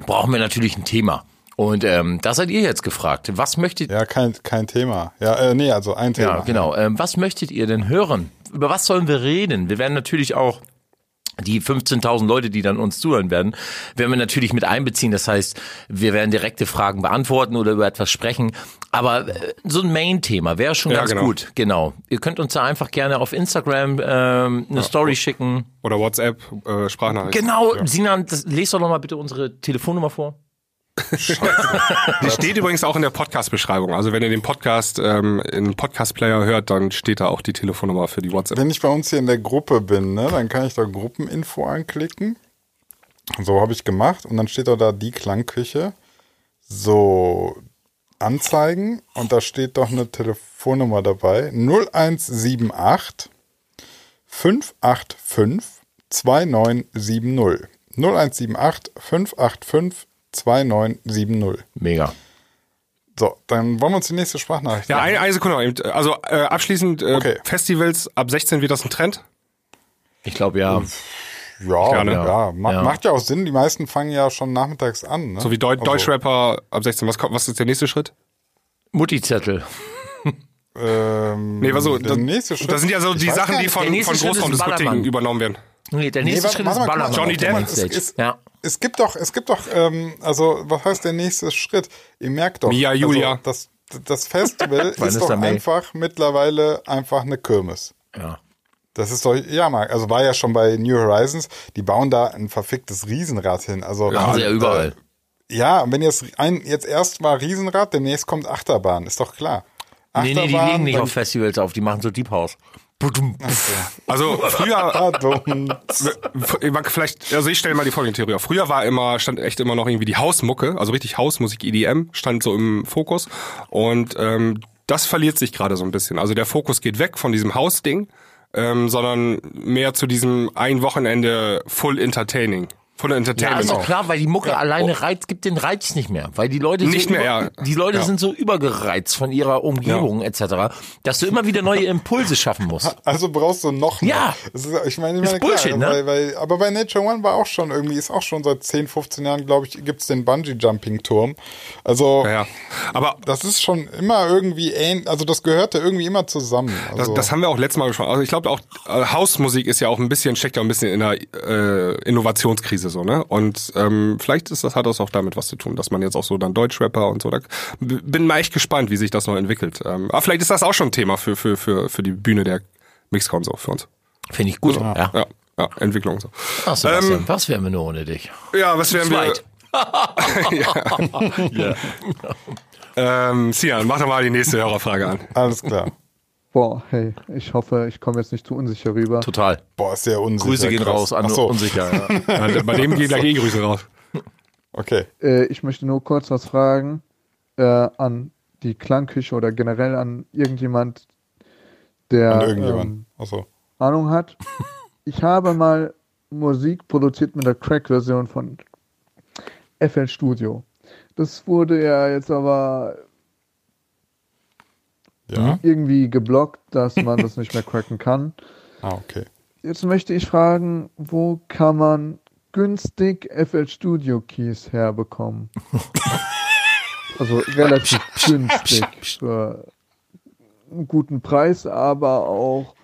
brauchen wir natürlich ein Thema. Und ähm, da seid ihr jetzt gefragt. Was möchtet Ja, kein, kein Thema. Ja, äh, nee, also ein Thema. Ja, genau. Ähm, was möchtet ihr denn hören? Über was sollen wir reden? Wir werden natürlich auch die 15.000 Leute, die dann uns zuhören werden, werden wir natürlich mit einbeziehen. Das heißt, wir werden direkte Fragen beantworten oder über etwas sprechen. Aber äh, so ein Main-Thema wäre schon Ja, ganz genau. gut. Genau. Ihr könnt uns da einfach gerne auf Instagram ähm, eine Story schicken. oder WhatsApp, äh, Sprachnachricht. Genau, Sinan, das, lest doch nochmal bitte unsere Telefonnummer vor. Die steht übrigens auch in der Podcast-Beschreibung. Also wenn ihr den Podcast ähm, in Podcast-Player hört, dann steht da auch die Telefonnummer für die WhatsApp. Wenn ich bei uns hier in der Gruppe bin, ne, dann kann ich da Gruppeninfo anklicken. So habe ich gemacht und dann steht auch da die Klangküche. So anzeigen und da steht doch eine Telefonnummer dabei. 0178 585 2970. 0178 585 2970. Mega. So, dann wollen wir uns die nächste Sprachnachricht Ja, eine, eine Sekunde. noch eben. Also äh, abschließend, äh, Okay. Festivals ab 16 wird das ein Trend. Ich glaube ja. Ja, Gerne. ja, ma Ja. macht ja auch Sinn. Die meisten fangen ja schon nachmittags an. Ne? So wie Deu Also, Deutschrapper ab 16. Was, kommt, was ist der nächste Schritt? Mutti-Zettel. Ähm, Nee, was so, der das, nächste Schritt. das sind ja so die Sachen, die von, von Großraumdiskotheken übernommen werden. Nee, der nächste warte, Schritt ist Ballermann. Johnny Depp. Ist- ja. Es gibt doch, es gibt doch, ähm, also was heißt der nächste Schritt? Ihr merkt doch, Mia, Julia. Also, das, das Festival ist doch einfach mittlerweile einfach eine Kirmes. ja. Das ist doch, ja, Marc, also war ja schon bei New Horizons, die bauen da ein verficktes Riesenrad hin. Also Machen sie ja überall. Ja, und wenn jetzt ein, jetzt erst mal Riesenrad, demnächst kommt Achterbahn, ist doch klar. Nee, nee, die Achterbahn, legen nicht dann- auf Festivals auf, die machen so Deep House. Also früher, vielleicht, also ich stelle mal die folgende Theorie auf. Früher war immer, stand echt immer noch irgendwie die Hausmucke, also richtig Hausmusik, EDM, stand so im Fokus. Und ähm, das verliert sich gerade so ein bisschen. Also der Fokus geht weg von diesem Hausding, ähm, sondern mehr zu diesem ein Wochenende Full Entertaining. Full Ja, Entertainment. ist doch klar, weil die Mucke alleine reizt, gibt den Reiz nicht mehr. Weil die Leute Nicht so mehr, über, ja. die Leute Ja. sind so übergereizt von ihrer Umgebung etc., dass du immer wieder neue Impulse schaffen musst. Also brauchst du noch mehr. Ja. Das ist, ich meine, ich Ist meine Bullshit, ne? weil, weil, aber bei Nature One war auch schon irgendwie, ist auch schon seit 10, 15 Jahren, glaube ich, gibt's den Bungee-Jumping-Turm. Also, ja, ja. Aber das ist schon immer irgendwie ähnlich, also das gehörte irgendwie immer zusammen. Das, Also, das haben wir auch letztes Mal besprochen. Also ich glaube auch, äh, Hausmusik ist ja auch ein bisschen, steckt ja auch ein bisschen in der äh, Innovationskrise so, ne? Und ähm, vielleicht ist das, hat das auch damit was zu tun, dass man jetzt auch so dann Deutschrapper und so. Da bin mal echt gespannt, wie sich das noch entwickelt. Ähm, aber vielleicht ist das auch schon ein Thema für, für, für, für die Bühne der Mixcon so für uns. Finde ich gut. Ja. Ja, ja, Entwicklung so. Ach, Ähm, was wären wir nur ohne dich? Ja, was wären wir? Zweit. Ähm, Sian, mach doch mal die nächste Hörerfrage an. alles klar. Boah, hey, ich hoffe, ich komme jetzt nicht zu unsicher rüber. Total. Boah, ist sehr unsicher. Grüße gehen krass. raus an so, unsicher. Ja. Bei dem gehen gleich eh Grüße raus. okay. Äh, ich möchte nur kurz was fragen äh, an die Klangküche oder generell an irgendjemand, der An irgendjemand. ähm, Ach so. Ahnung hat. Ich habe mal Musik produziert mit der Crack-Version von FL Studio. Das wurde ja jetzt aber Ja. irgendwie geblockt, dass man das nicht mehr cracken kann. Ah, okay. Jetzt möchte ich fragen, wo kann man günstig FL Studio Keys herbekommen? also relativ günstig für einen guten Preis, aber auch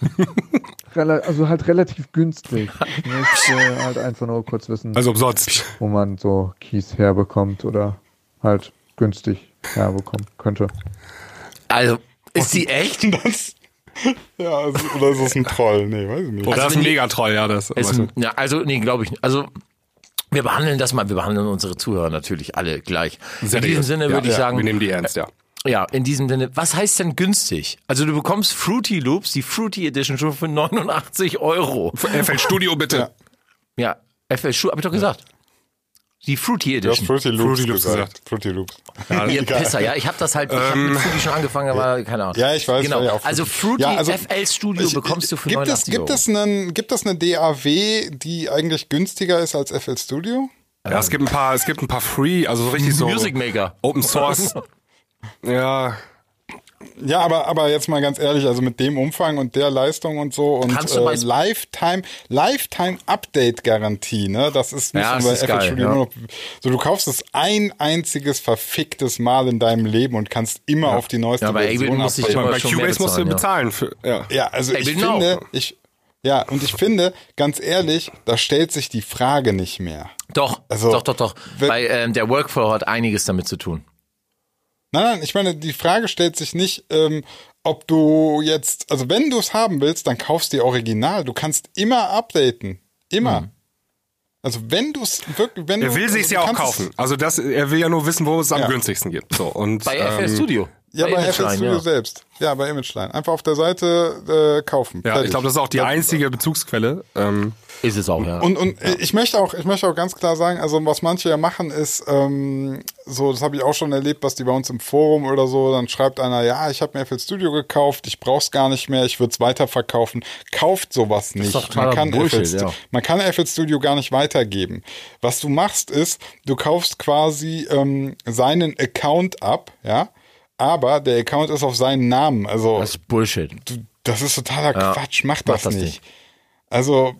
also halt relativ günstig. Ich möchte halt einfach nur kurz wissen, Also umsonst. wo man so Keys herbekommt oder halt günstig herbekommen könnte. Also, ist die echt? Ja, also, oder ist das ein Troll? Nee, weiß ich nicht. Oder Also das ist ein Megatroll, ja, das. Ist ein, ja, also, nee, glaube ich nicht. Also, Wir behandeln das mal, wir behandeln unsere Zuhörer natürlich alle gleich. in Seriös. diesem Sinne Ja, würde ich ja, sagen, Wir nehmen die ernst, ja. ja, in diesem Sinne, was heißt denn günstig? Also du bekommst Fruity Loops, die Fruity Edition schon für 89 Euro. FL Studio bitte. Ja, FL Schuh, hab ich doch gesagt. Die Fruity Du hast Edition. Fruity Loops, Fruity Loops gesagt. gesagt. Fruity Loops. Ihr Pisser, ja, ich habe das halt, ich habe mit Fruity schon angefangen, aber keine Ahnung. Ähm, Ja, ich weiß. Genau. ja auch also Fruity Ja, also, FL Studio ich- bekommst du für gibt es, 89 gibt Euro. es einen, Gibt es eine DAW, die eigentlich günstiger ist als FL Studio? Ja, es gibt ein paar, es gibt ein paar Free, also so richtig so Music Maker. Open Source. Ja, Ja, aber, aber jetzt mal ganz ehrlich, also mit dem Umfang und der Leistung und so und Kannst du äh, Lifetime, Lifetime Update Garantie, ne? Das ist nicht Ja, das bei ist FL geil, Studio ja. nur noch, so du kaufst es ein einziges verficktes Mal in deinem Leben und kannst immer auf die neueste Ja, bei Version muss ich bei Cubase musst du bezahlen, bezahlen. Für, ja. Ja, also ich bin finde, auch. ich, ja, und ich finde, ganz ehrlich, da stellt sich die Frage nicht mehr. Doch, Also, doch, doch, doch. Bei ähm, der Workflow hat einiges damit zu tun. Nein, nein, ich meine, die Frage stellt sich nicht, ähm, ob du jetzt, also wenn du es haben willst, dann kaufst du die Original. Du kannst immer updaten. Immer. Also wenn du es wirklich, wenn Er will also sich's du ja auch kaufen. Also das, er will ja nur wissen, wo es am Ja. günstigsten gibt. So und Bei FL ähm, Studio. Ja, bei, Imageline, Studio ja. selbst. Ja, bei ImageLine. Einfach auf der Seite äh, kaufen. Ja, Fertig. ich glaube, das ist auch die einzige Bezugsquelle. Ähm, Ist es auch, ja. Und, und ich möchte auch, ich möchte auch ganz klar sagen, also was manche ja machen ist, ähm, so, das habe ich auch schon erlebt, was die bei uns im Forum oder so, dann schreibt einer, ja, ich habe mir FL Studio gekauft, ich brauch's gar nicht mehr, ich würde es weiterverkaufen. Kauft sowas nicht. doch totaler Bullshit, FL, ja. man kann FL Studio gar nicht weitergeben. Was du machst ist, du kaufst quasi ähm, seinen Account ab, ja, aber der Account ist auf seinen Namen. Also Das ist Bullshit. du, das ist totaler Ja, Quatsch, mach mach das, das nicht. nicht. Also,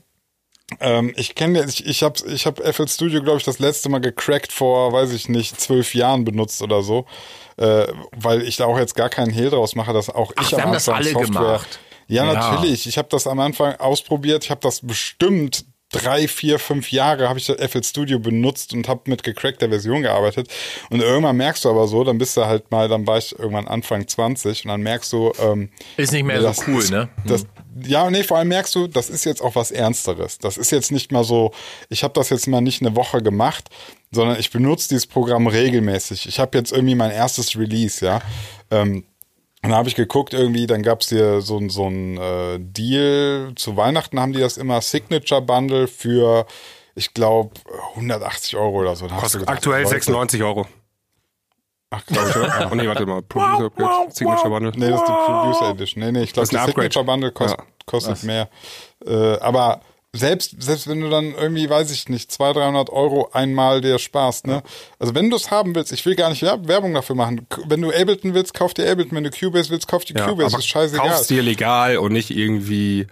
ähm, ich kenne, ich, ich habe ich hab FL Studio, glaube ich, das letzte Mal gecrackt vor, weiß ich nicht, zwölf Jahren benutzt oder so, äh, weil ich da auch jetzt gar keinen Hehl draus mache, dass auch Ach, ich am haben das Anfang alle Software. gemacht. Ja, Ja. natürlich. Ich habe das am Anfang ausprobiert. Ich habe das bestimmt drei, vier, fünf Jahre habe ich das FL Studio benutzt und habe mit gecrackter Version gearbeitet. Und irgendwann merkst du aber so, dann bist du halt mal, dann war ich irgendwann Anfang 20 und dann merkst du, ähm, Ist nicht mehr das so cool, ne? Das, ja, nee, vor allem merkst du, das ist jetzt auch was Ernsteres. Das ist jetzt nicht mal so, ich habe das jetzt mal nicht eine Woche gemacht, sondern ich benutze dieses Programm regelmäßig. Ich habe jetzt irgendwie mein erstes Release, ja. Ähm, und da habe ich geguckt irgendwie, dann gab's hier so, ein- so ein äh, Deal. Zu Weihnachten haben die das immer Signature Bundle für, ich glaube, 180 Euro oder so. Kostet gedacht, aktuell Leute, 96 Euro. Ach, glaub ich, ja. Oh nee, warte mal. Producer Upgrade, Signature Bundle. Nee, das ist die Producer Edition. Nee, nee, ich glaube, die. Signature Bundle kost, Ja. kostet mehr. Äh, aber selbst, selbst wenn du dann irgendwie, weiß ich nicht, 200, 300 Euro einmal dir sparst, ne? Also wenn du es haben willst, ich will gar nicht Werb- Werbung dafür machen. Wenn du Ableton willst, kauf dir Ableton. Wenn du Cubase willst, kauf dir Ja, Cubase. aber ist scheißegal. kaufst dir legal und nicht irgendwie.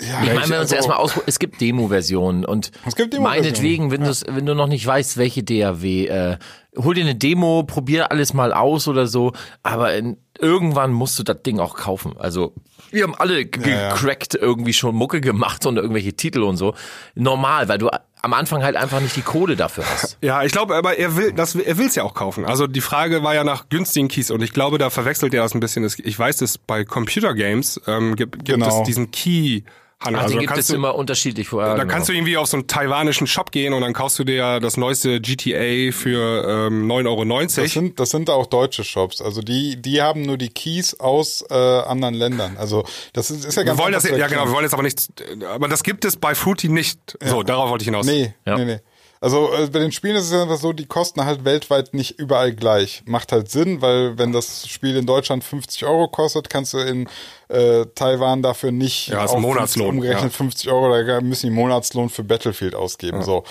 ja, Ich meine, wenn wir uns also- erstmal aus, es gibt Demo-Versionen und Es gibt Demo-Versionen, meinetwegen, wenn, du's, wenn du noch nicht weißt, welche DAW, äh, hol dir eine Demo, probier alles mal aus oder so, aber in, irgendwann musst du das Ding auch kaufen. Also wir haben alle ge- Ja, ja. gecrackt irgendwie schon Mucke gemacht und irgendwelche Titel und so. Normal, weil du am Anfang halt einfach nicht die Kohle dafür hast. Ja, ich glaube, aber er will, das, er will's ja auch kaufen. Also die Frage war ja nach günstigen Keys und ich glaube, da verwechselt er das ein bisschen. Ich weiß, dass bei Computer Games ähm, gibt, gibt Genau. es diesen Key. Handel. Ach, Also gibt es du, immer unterschiedlich vorher. da genau. kannst du irgendwie auf so einen taiwanischen Shop gehen und dann kaufst du dir ja das neueste GTA für ähm, 9,90 Euro. Das sind, das sind auch deutsche Shops. Also die, die haben nur die Keys aus äh, anderen Ländern. Also das ist, ist ja Wir ganz wollen das, ja genau, wir wollen jetzt aber nicht, aber das gibt es bei Fruity nicht. So, darauf wollte ich hinaus. Nee, Ja. nee, nee. Also äh, bei den Spielen ist es ja einfach so, die kosten halt weltweit nicht überall gleich. Macht halt Sinn, weil wenn das Spiel in Deutschland 50 Euro kostet, kannst du in äh, Taiwan dafür nicht Ja, auf Monatslohn, 50 umgerechnet ja. 50 Euro, da müssen die Monatslohn für Battlefield ausgeben. So.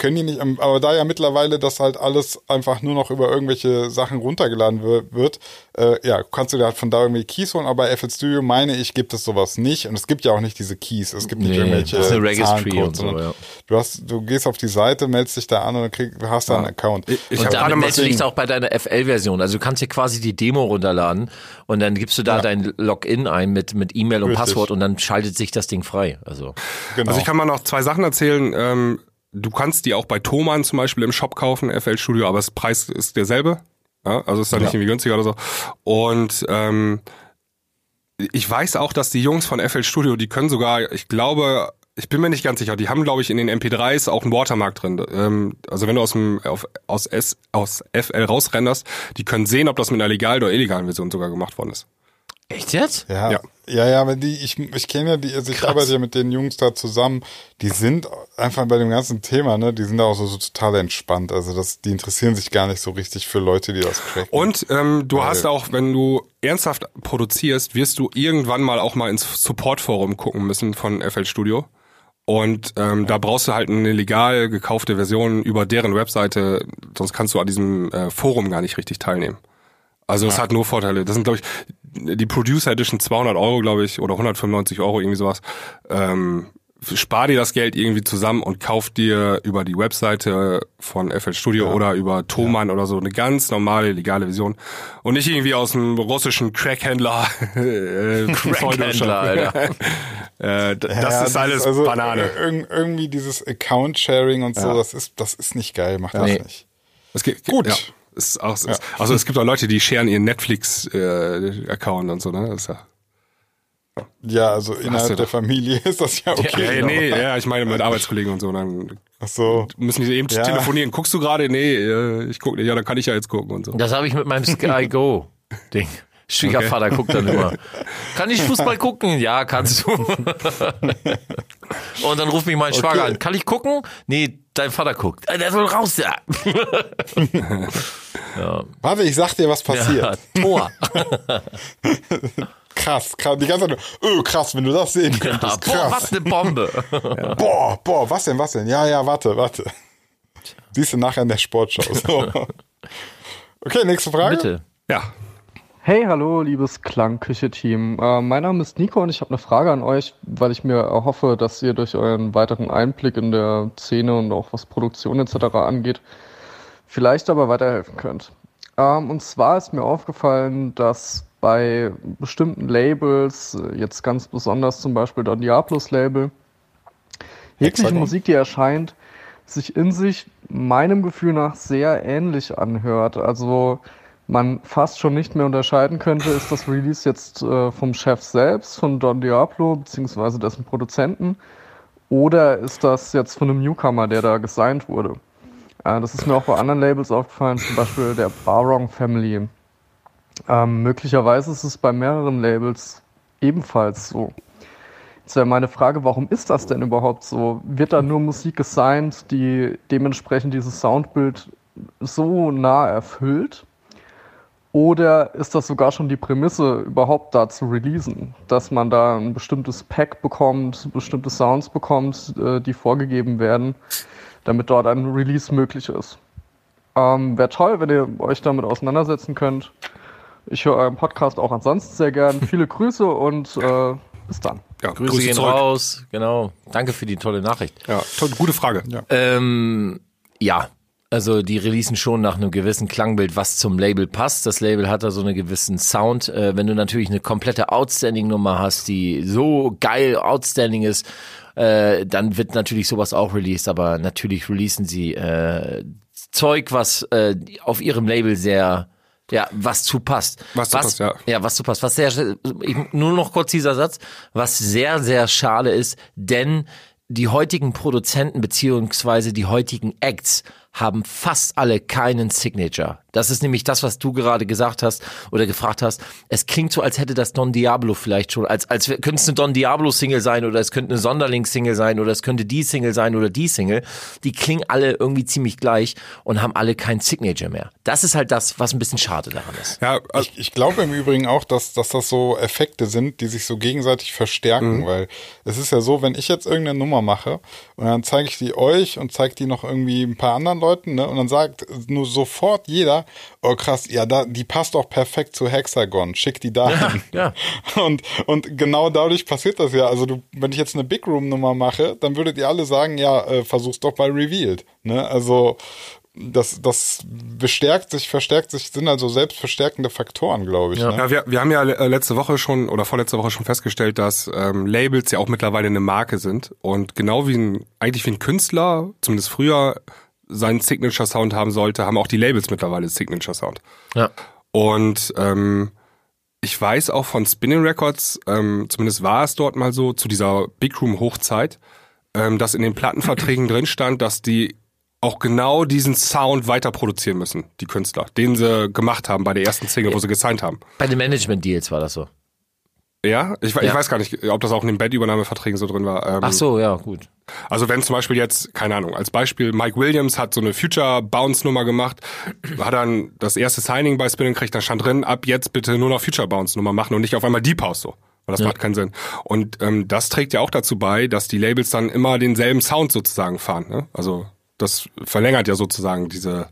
Können die nicht, aber da ja mittlerweile das halt alles einfach nur noch über irgendwelche Sachen runtergeladen wir- wird, äh, ja, kannst du dir halt von da irgendwie Keys holen, aber bei FL Studio meine ich, gibt es sowas nicht. Und es gibt ja auch nicht diese Keys. Es gibt nicht Nee, irgendwelche das ist eine Registry Zahlencodes, und so, ja. Du hast, du gehst auf die Seite, meldest dich da an und dann krieg, hast da einen Account. Ich und hab gerade damit meldest du dich auch bei deiner FL-Version. Also du kannst dir quasi die Demo runterladen und dann gibst du da Ja. dein Login ein mit, mit E-Mail und Richtig. Passwort und dann schaltet sich das Ding frei. Also genau. Also ich kann mal noch zwei Sachen erzählen. Ähm, du kannst die auch bei Thomann zum Beispiel im Shop kaufen, FL Studio, aber das Preis ist derselbe. Ja, also ist da nicht irgendwie günstiger oder so. Und ähm, ich weiß auch, dass die Jungs von FL Studio, die können sogar, ich glaube, Ich bin mir nicht ganz sicher. Die haben, glaube ich, in den MP3s auch einen Watermark drin. Ähm, also wenn du aus dem auf, aus S aus FL rausrenderst, die können sehen, ob das mit einer legalen oder illegalen Version sogar gemacht worden ist. Echt jetzt? Ja, Ja. ja, ja, aber die, ich, ich kenne ja die, also ich Krass. arbeite ja mit den Jungs da zusammen, die sind einfach bei dem ganzen Thema, ne, die sind da auch so, so total entspannt. Also das, die interessieren sich gar nicht so richtig für Leute, die das cracken. Und ähm, du Weil- hast auch, wenn du ernsthaft produzierst, wirst du irgendwann mal auch mal ins Support-Forum gucken müssen von FL Studio. Und ähm, da brauchst du halt eine legal gekaufte Version über deren Webseite, sonst kannst du an diesem äh, Forum gar nicht richtig teilnehmen. Also es hat nur Vorteile. Das sind, glaube ich, die Producer Edition 200 Euro, glaube ich, oder 195 Euro, irgendwie sowas. Ähm, spar dir das Geld irgendwie zusammen und kauf dir über die Webseite von FL Studio oder über Thomann oder so eine ganz normale, legale Version. Und nicht irgendwie aus dem russischen Crack-Händler. äh, Crack-Händler, Alter. äh, das Ja, ist alles also, Banane. irg- irgendwie dieses Account-Sharing und so, Ja. das ist, das ist nicht geil, macht das Nee. nicht. Es gibt, Gut. Ja, ist auch, ist, also es gibt auch Leute, die scheren ihren Netflix-Account und so, ne? Das ist ja, Ja, also innerhalb der. Familie ist das ja okay. ja, genau. nee, ja, ich meine mit Arbeitskollegen und so. Dann Ach so. müssen die eben Ja. telefonieren. Guckst du gerade? Nee, äh, ich guck nicht. Ja, dann kann ich ja jetzt gucken und so. Das habe ich mit meinem Sky Go Ding. Schwiegervater guckt dann immer. Kann ich Fußball gucken? Ja, kannst du. Und dann ruft mich mein Schwager an. Kann ich gucken? Nee, dein Vater guckt. Äh, Der soll raus, ja. Warte, ich sag dir, was ja passiert. Tor. Krass, krass. Die ganze Zeit nur, öh, krass, wenn du das sehen Ja, könntest. boah, Krass. was eine Bombe. Boah, boah, was denn, was denn? Ja, ja, warte, warte. Siehst du nachher in der Sportschau. So. Okay, nächste Frage. Bitte. Ja. Hey, hallo, liebes Klangküche-Team. Äh, mein Name ist Nico und ich habe eine Frage an euch, weil ich mir erhoffe, dass ihr durch euren weiteren Einblick in der Szene und auch was Produktion etc. angeht, vielleicht aber weiterhelfen könnt. Ähm, und zwar ist mir aufgefallen, dass bei bestimmten Labels, jetzt ganz besonders zum Beispiel Don Diablos Label, jegliche? Musik, die erscheint, sich in sich meinem Gefühl nach sehr ähnlich anhört. Also man fast schon nicht mehr unterscheiden könnte, ist das Release jetzt äh, vom Chef selbst, von Don Diablo, beziehungsweise dessen Produzenten, oder ist das jetzt von einem Newcomer, der da gesigned wurde? Äh, das ist mir auch bei anderen Labels aufgefallen, zum Beispiel der Barong Family. Ähm, möglicherweise ist es bei mehreren Labels ebenfalls so. Jetzt wäre meine Frage, warum ist das denn überhaupt so? Wird da nur Musik gesigned, die dementsprechend dieses Soundbild so nah erfüllt? Oder ist das sogar schon die Prämisse, überhaupt da zu releasen? Dass man da ein bestimmtes Pack bekommt, bestimmte Sounds bekommt, äh, die vorgegeben werden, damit dort ein Release möglich ist. Ähm, Wäre toll, wenn ihr euch damit auseinandersetzen könnt. Ich höre euren Podcast auch ansonsten sehr gern. Viele Grüße und äh, bis dann. ja Grüße, gehen zurück. raus. Genau. Danke für die tolle Nachricht. Ja, toll, gute Frage. Ja. Ähm, ja, also die releasen schon nach einem gewissen Klangbild, was zum Label passt. Das Label hat da so einen gewissen Sound. Äh, wenn du natürlich eine komplette Outstanding-Nummer hast, die so geil outstanding ist, äh, dann wird natürlich sowas auch released. Aber natürlich releasen sie äh, Zeug, was äh, auf ihrem Label sehr ja, was zu passt. Was zu passt, ja. Ja, was zu passt. Was sehr, ich, nur noch kurz dieser Satz, was sehr, sehr schade ist, denn die heutigen Produzenten beziehungsweise die heutigen Acts haben fast alle keinen Signature. Das ist nämlich das, was du gerade gesagt hast oder gefragt hast. Es klingt so, als hätte das Don Diablo vielleicht schon, als, als könnte es eine Don Diablo Single sein oder es könnte eine Sonderling-Single sein oder es könnte die Single sein oder die Single. Die klingen alle irgendwie ziemlich gleich und haben alle kein Signature mehr. Das ist halt das, was ein bisschen schade daran ist. Ja, also, Ich, ich glaube im Übrigen auch, dass, dass das so Effekte sind, die sich so gegenseitig verstärken, weil es ist ja so, wenn ich jetzt irgendeine Nummer mache und dann zeige ich die euch und zeige die noch irgendwie ein paar anderen Leuten, ne, und dann sagt nur sofort jeder, oh krass, ja, da, die passt auch perfekt zu Hexagon, schick die da hin. ja. Und, und genau dadurch passiert das ja. Also du, wenn ich jetzt eine Big Room Nummer mache, dann würdet ihr alle sagen, ja, äh, versuch's doch bei Revealed. Ne? Also das, das bestärkt sich, verstärkt sich, sind also selbstverstärkende Faktoren, glaube ich. Ja. Ne? Ja, wir, wir haben ja äh, letzte Woche schon oder vorletzte Woche schon festgestellt, dass ähm, Labels ja auch mittlerweile eine Marke sind und genau wie ein eigentlich wie ein Künstler, zumindest früher seinen Signature Sound haben sollte, haben auch die Labels mittlerweile Signature Sound. Ja. Und ähm, ich weiß auch von Spinning Records, ähm, zumindest war es dort mal so zu dieser Big Room Hochzeit, ähm, dass in den Plattenverträgen drin stand, dass die auch genau diesen Sound weiter produzieren müssen, die Künstler, den sie gemacht haben bei der ersten Single, wo sie gesigned haben. Bei den Management-Deals war das so. Ja, ich, Ja. ich weiß gar nicht, ob das auch in den Bandübernahmeverträgen so drin war. Ähm, Ach so, ja, gut. Also wenn zum Beispiel jetzt, keine Ahnung, als Beispiel Mike Williams hat so eine Future Bounce Nummer gemacht, hat dann das erste Signing bei Spin gekriegt, da stand drin, ab jetzt bitte nur noch Future Bounce Nummer machen und nicht auf einmal Deep House so. Weil das Ja. macht keinen Sinn. Und ähm, das trägt ja auch dazu bei, dass die Labels dann immer denselben Sound sozusagen fahren. Ne? Also das verlängert ja sozusagen diese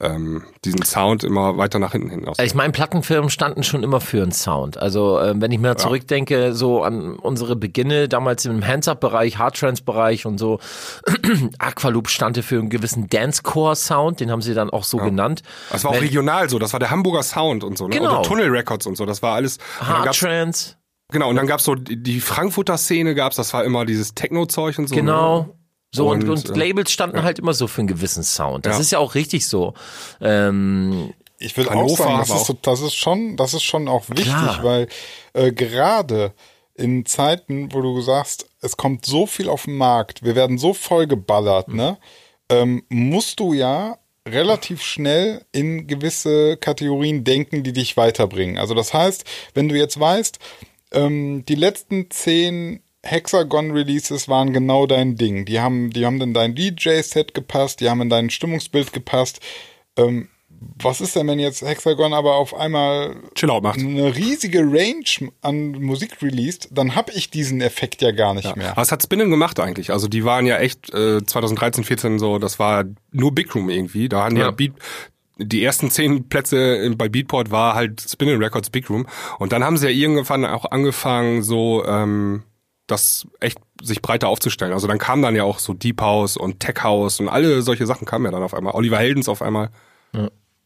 ähm, diesen Sound immer weiter nach hinten hin aus. Ich meine, Plattenfirmen standen schon immer für einen Sound. Also ähm, wenn ich mir zurückdenke, so an unsere Beginne damals im Hands-Up-Bereich, Hardtrance-Bereich und so, Aqualoop stand für einen gewissen Dance-Core-Sound, den haben sie dann auch so genannt. Das war auch Wenn- regional so, das war der Hamburger Sound und so, ne? Genau. Oder Tunnel Records und so, das war alles. Hardtrance, Genau, und dann gab's so die die Frankfurter Szene gab's, das war immer dieses Techno-Zeug und so. genau. Ne? So und, Und, und, äh, Labels standen halt immer so für einen gewissen Sound. Das Ja. ist ja auch richtig so. Ähm, Ich will auch sagen, das ist, so, das ist schon, das ist schon auch wichtig, Klar. weil äh, gerade in Zeiten, wo du sagst, es kommt so viel auf den Markt, wir werden so voll geballert, ne, ähm, musst du ja relativ schnell in gewisse Kategorien denken, die dich weiterbringen. Also das heißt, wenn du jetzt weißt, ähm, die letzten zehn Hexagon-Releases waren genau dein Ding. Die haben, die haben in dein DJ-Set gepasst, die haben in dein Stimmungsbild gepasst. Ähm, was ist denn, wenn jetzt Hexagon aber auf einmal Chill-Out macht. eine riesige Range an Musik released, dann habe ich diesen Effekt ja gar nicht mehr. Was hat Spinnen gemacht eigentlich? Also die waren ja echt äh, 2013, 14 so, das war nur Big Room irgendwie. Da hatten ja, Ja. Beat, die ersten zehn Plätze bei Beatport war halt Spinning Records Big Room. Und dann haben sie ja irgendwann auch angefangen, so ähm, das echt sich breiter aufzustellen. Also dann kam dann ja auch so Deep House und Tech House und alle solche Sachen kamen ja dann auf einmal. Oliver Heldens auf einmal.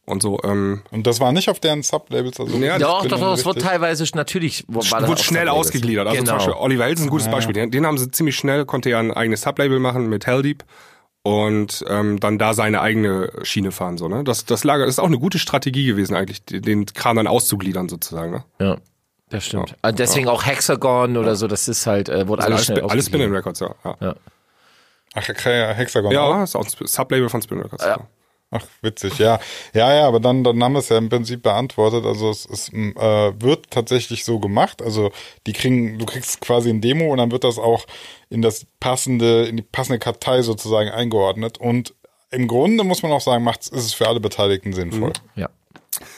Und so, ähm, Und das war nicht auf deren Sublabels. Also Ja, doch, doch, das wurde teilweise natürlich wurde schnell Sublabels. ausgegliedert. Also genau. zum Beispiel Oliver Heldens ist ein gutes Beispiel. Den, den haben sie ziemlich schnell, konnte ja ein eigenes Sublabel machen mit Helldeep und ähm, dann da seine eigene Schiene fahren. So, ne? Das, das Lager ist auch eine gute Strategie gewesen, eigentlich, den- den Kram dann auszugliedern sozusagen. Ne? Ja, das stimmt. Also deswegen auch Hexagon oder so, das ist halt, äh, wurde alles alles schnell alles, alles Spinning. Records, ja. Ja, Ach, Hexagon. ja ist auch ein Sublabel von Spinning Records. Ja. Ach, witzig, ja. Ja, ja, aber dann, dann haben wir es ja im Prinzip beantwortet. Also es, es äh, wird tatsächlich so gemacht. Also die kriegen, du kriegst quasi ein Demo und dann wird das auch in das passende, in die passende Kartei sozusagen eingeordnet. Und im Grunde muss man auch sagen, macht ist es für alle Beteiligten sinnvoll. Ja.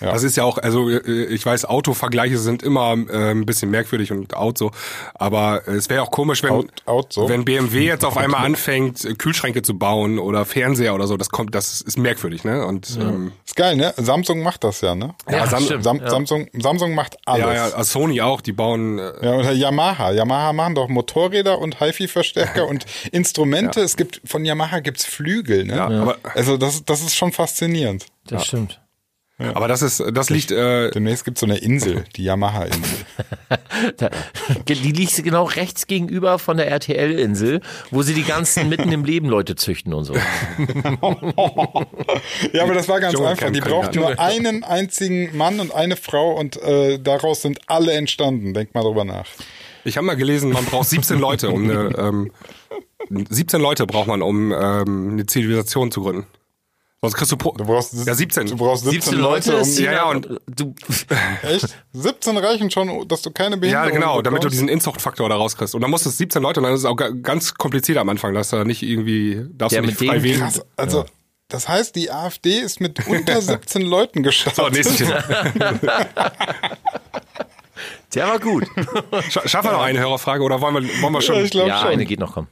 Ja. Das ist ja auch, also äh, ich weiß, Autovergleiche sind immer äh, ein bisschen merkwürdig und out so, aber es wäre auch komisch, wenn Out- out so? wenn BMW jetzt auf einmal anfängt, äh, Kühlschränke zu bauen oder Fernseher oder so, das kommt, das ist merkwürdig, ne? Und ähm, Ist geil, ne? Samsung macht das ja, ne? Ja, Sam- stimmt. Sam ja. Samsung, Samsung macht alles. ja, ja, also Sony auch, die bauen äh, Ja, oder Yamaha. Yamaha machen doch Motorräder und HiFi-Verstärker und Instrumente. Es gibt, von Yamaha gibt's Flügel, ne? Ja, aber- also das, das ist schon faszinierend. Das stimmt. Aber das ist, das liegt, äh, Demnächst gibt's so eine Insel, die Yamaha-Insel. Die liegt genau rechts gegenüber von der RTL-Insel, wo sie die ganzen mitten im Leben Leute züchten und so. ja, aber das war ganz Dschungelcamp einfach. Die braucht nur einen einzigen Mann und eine Frau und äh, daraus sind alle entstanden. Denk mal drüber nach. ich habe mal gelesen, man braucht 17 Leute, um eine, ähm, 17 Leute braucht man, um ähm, eine Zivilisation zu gründen. Sonst kriegst du, pro Du brauchst, ja 17. Du brauchst 17, 17 Leute, um, ist ja, ja, und- du, Echt? 17 reichen schon, dass du keine Ja, Behinderung genau, damit du bekommst? diesen Inzuchtfaktor da rauskriegst. Und dann musst du 17 Leute, und dann ist es auch ga- ganz kompliziert am Anfang, dass du da nicht irgendwie, darfst Ja, du nicht mit frei wählen. Krass, also das heißt, die AfD ist mit unter 17 Leuten gestartet. So, nächstes der war gut. Scha- Schaffen wir noch eine Hörerfrage oder wollen wir, wollen wir schon? Ja, ich glaube Ja, schon. eine geht noch, komm.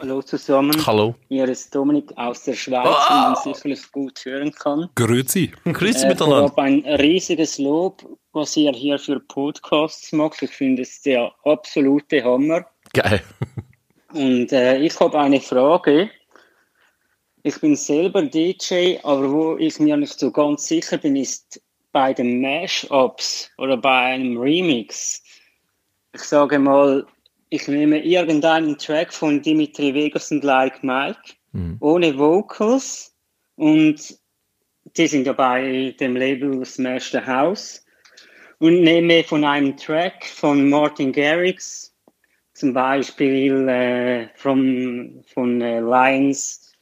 Hallo zusammen. Hallo. Hier ist Dominik aus der Schweiz, wie man sicherlich gut hören kann. Grüezi. Grüß Äh, miteinander. vorab ein riesiges Lob, was ihr hier für Podcasts macht. Ich finde es der absolute Hammer. Geil. Und äh, ich habe eine Frage. Ich bin selber DJ, aber wo ich mir nicht so ganz sicher bin, ist bei den Mashups oder bei einem Remix. Ich sage mal, ich nehme irgendeinen Track von Dimitri Vegas und Like Mike ohne Vocals und die sind ja bei dem Label Smash the House und nehme von einem Track von Martin Garrix zum Beispiel äh, from, von äh, Lions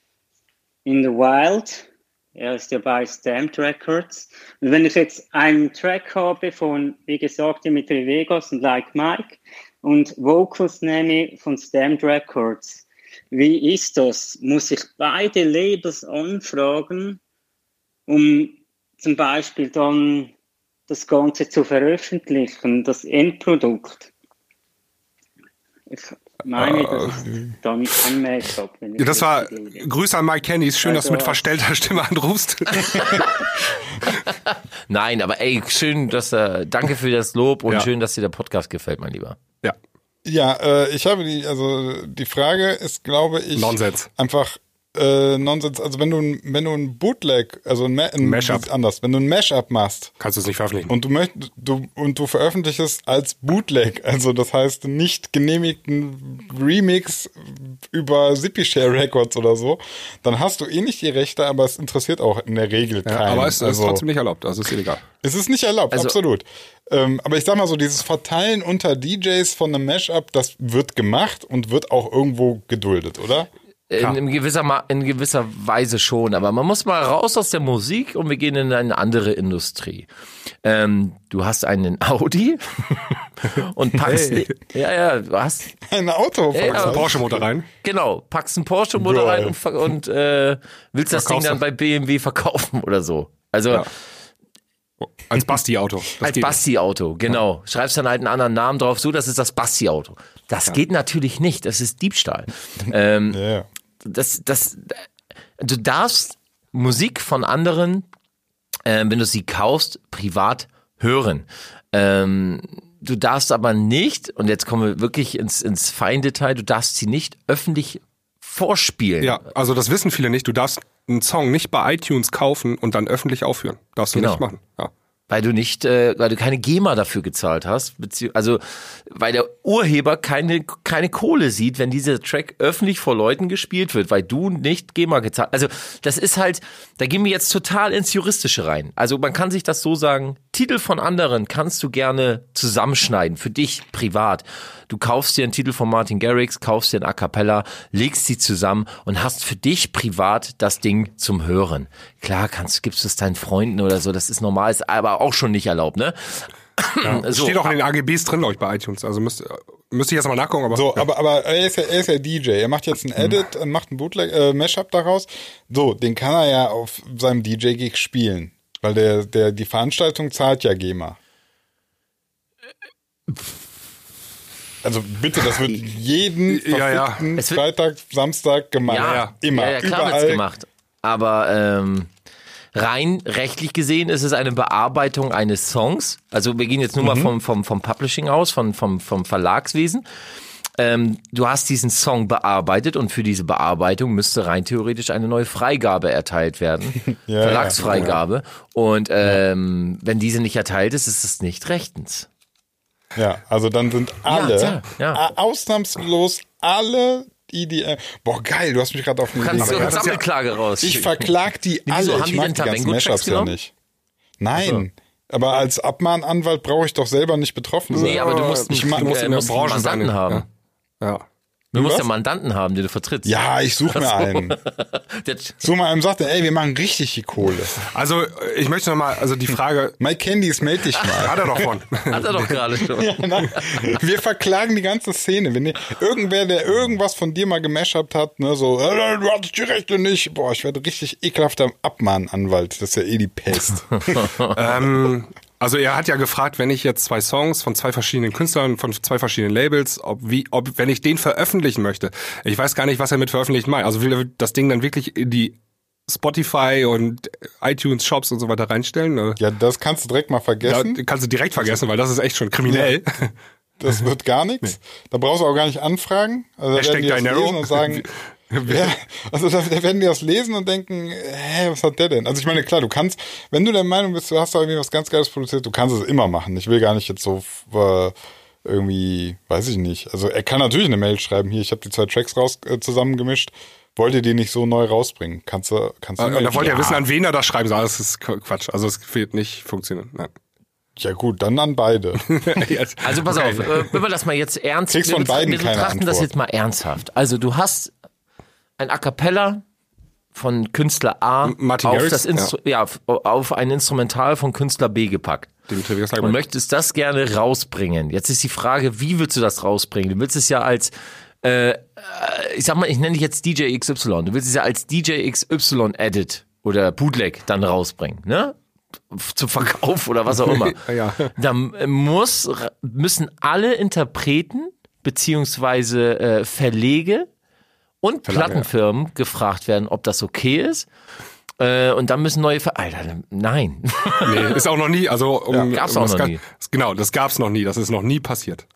in the Wild. Er ist ja bei Stamped Records. Und wenn ich jetzt einen Track habe von, wie gesagt, Dimitri Vegas und Like Mike und Vocals nehme von Stamped Records, wie ist das? Muss ich beide Labels anfragen, um zum Beispiel dann das Ganze zu veröffentlichen, das Endprodukt? Ich meine, das ist wenn ich Ja, das war. Grüße an Mike Kennys. Schön, dass du mit Also- verstellter Stimme anrufst. Nein, aber ey, schön, dass äh, danke für das Lob und Ja. schön, dass dir der Podcast gefällt, mein Lieber. ja, Ja, äh, ich habe die, also die Frage ist, glaube ich, Nonsens. einfach äh, Nonsens. Also wenn du ein, wenn du ein Bootleg, also ein, Ma ein Mashup. anders, wenn du ein Mashup machst kannst du es nicht veröffentlichen. und du möchtest, du und du veröffentlichst es als Bootleg, also das heißt nicht genehmigten Remix über Zippy Share Records oder so, dann hast du eh nicht die Rechte, aber es interessiert auch in der Regel ja, keinen. aber es ist also, trotzdem nicht erlaubt. Also ist illegal. es ist nicht erlaubt, Also- absolut. Ähm, aber ich sag mal so, dieses Verteilen unter DJs von einem Mashup, das wird gemacht und wird auch irgendwo geduldet, oder? In, in, gewisser, Ma- in gewisser Weise schon, aber man muss mal raus aus der Musik und wir gehen in eine andere Industrie. Ähm, du hast einen Audi und packst, Hey. ja, ja, du hast, Ein Auto. Ja, ja. Porsche-Motor rein. genau, packst einen Porsche-Motor Geil. rein und, und äh, willst das Ding dann bei BMW verkaufen oder so. Also Ja. Als Basti-Auto. Als Basti-Auto, genau. Schreibst dann halt einen anderen Namen drauf, so, das ist das Basti-Auto. Das geht natürlich nicht, das ist Diebstahl. ähm, Ja, ja. Das, das, du darfst Musik von anderen, ähm, wenn du sie kaufst, privat hören. Ähm, du darfst aber nicht, und jetzt kommen wir wirklich ins, ins Feindetail, du darfst sie nicht öffentlich vorspielen. Ja, also das wissen viele nicht. Du darfst einen Song nicht bei iTunes kaufen und dann öffentlich aufführen. Darfst du Genau. nicht machen. Ja. Weil du nicht, äh, weil du keine GEMA dafür gezahlt hast, also weil der Urheber keine keine Kohle sieht, wenn dieser Track öffentlich vor Leuten gespielt wird, weil du nicht GEMA gezahlt. Also das ist halt, da gehen wir jetzt total ins Juristische rein. Also man kann sich das so sagen: Titel von anderen kannst du gerne zusammenschneiden für dich privat. Du kaufst dir einen Titel von Martin Garrix, kaufst dir einen A cappella, legst sie zusammen und hast für dich privat das Ding zum Hören. Klar, kannst, gibst du es deinen Freunden oder so, das ist normal, ist aber auch schon nicht erlaubt, ne? Das So, steht auch in den AGBs drin, glaube ich, bei iTunes. Also müsste, müsste ich jetzt mal nachgucken. Aber So, ja. aber, aber er, ist ja, er ist ja DJ. Er macht jetzt einen Edit, und macht einen Bootleg, äh, Mashup daraus. So, den kann er ja auf seinem DJ-Gig spielen. Weil der, der, die Veranstaltung zahlt ja GEMA. Also bitte, das wird jeden Ja, ja. wird- Freitag, Samstag gemacht. ja, Immer. ja, ja klar Überall. gemacht. Aber ähm, rein rechtlich gesehen ist es eine Bearbeitung eines Songs. Also wir gehen jetzt nur mal vom, vom, vom Publishing aus, vom, vom, vom Verlagswesen. Ähm, du hast diesen Song bearbeitet und für diese Bearbeitung müsste rein theoretisch eine neue Freigabe erteilt werden. Ja, Verlagsfreigabe. Und ähm, wenn diese nicht erteilt ist, ist es nicht rechtens. Ja, also dann sind alle, ja, ja. ausnahmslos alle EDM. Boah, geil, du hast mich gerade auf den Kannst du Idee eine gebracht. Sammelklage raus? Ich verklag die Wieso, alle. ich die mag die ganzen Mashups ja nicht. Nein. Aber als Abmahnanwalt brauche ich doch selber nicht betroffen sein. Nee, aber du musst, ich du mach, musst, in der einen Branche Mandanten haben. ja. Ja. Du musst was? ja Mandanten haben, den du vertrittst. ja, ich suche mir einen. So mal einem sagt, er, ey, wir machen richtig die Kohle. Also ich möchte noch mal, also die Frage, Mike Candies, melde dich mal. hat er doch von. hat er doch gerade schon. Nein, wir verklagen die ganze Szene. Wenn ihr, irgendwer, der irgendwas von dir mal gemashupt hat, ne, so, äh, du hattest die Rechte nicht. Boah, ich werde richtig ekelhafter Abmahnanwalt. Das ist ja eh die Pest. ähm, also er hat ja gefragt, wenn ich jetzt zwei Songs von zwei verschiedenen Künstlern, von zwei verschiedenen Labels, ob wie, ob wenn ich den veröffentlichen möchte. Ich weiß gar nicht, was er mit veröffentlichen meint. Also will er das Ding dann wirklich in die Spotify und iTunes Shops und so weiter reinstellen? ja, das kannst du direkt mal Da vergessen. kannst du direkt vergessen, weil das ist echt schon kriminell. Das wird gar nichts. Da brauchst du auch gar nicht anfragen. Also da Hashtag werden die das lesen und sagen, ja, also da, da werden die das lesen und denken, hä, was hat der denn? Also ich meine, klar, du kannst, wenn du der Meinung bist, du hast da irgendwie was ganz Geiles produziert, du kannst es immer machen. Ich will gar nicht jetzt so äh, irgendwie, weiß ich nicht. Also er kann natürlich eine Mail schreiben, hier, ich habe die zwei Tracks raus äh, zusammengemischt. Wollt ihr die nicht so neu rausbringen? Kannst du, kannst du Und da wollte er Ja. wissen, an wen er das schreiben soll. Das ist Quatsch. Also es wird nicht funktionieren. Nein. Ja gut, dann an beide. Also pass auf, äh, wenn wir das mal jetzt ernst Kriegst wir von betrachten- beiden wir keine betrachten das Antwort. jetzt mal ernsthaft. Also du hast ein A cappella von Künstler A Martin auf Garrix, das Instru ja. auf- auf ein Instrumental von Künstler B gepackt. Und möchtest das gerne rausbringen. Jetzt ist die Frage, wie willst du das rausbringen? Du willst es ja als äh, äh, ich sag mal, ich nenne dich jetzt DJ XY. Du willst es ja als DJ XY Edit oder Bootleg dann rausbringen, ne? Zum Verkauf oder was auch immer. Ja. Dann muss, müssen alle Interpreten beziehungsweise äh, Verlege und Verlage, Plattenfirmen gefragt werden, ob das okay ist. Äh, und dann müssen neue Ver Alter, nein. Nee, ist auch noch nie, also um, Gab's um auch noch nie. Genau, das gab's noch nie, das ist noch nie passiert.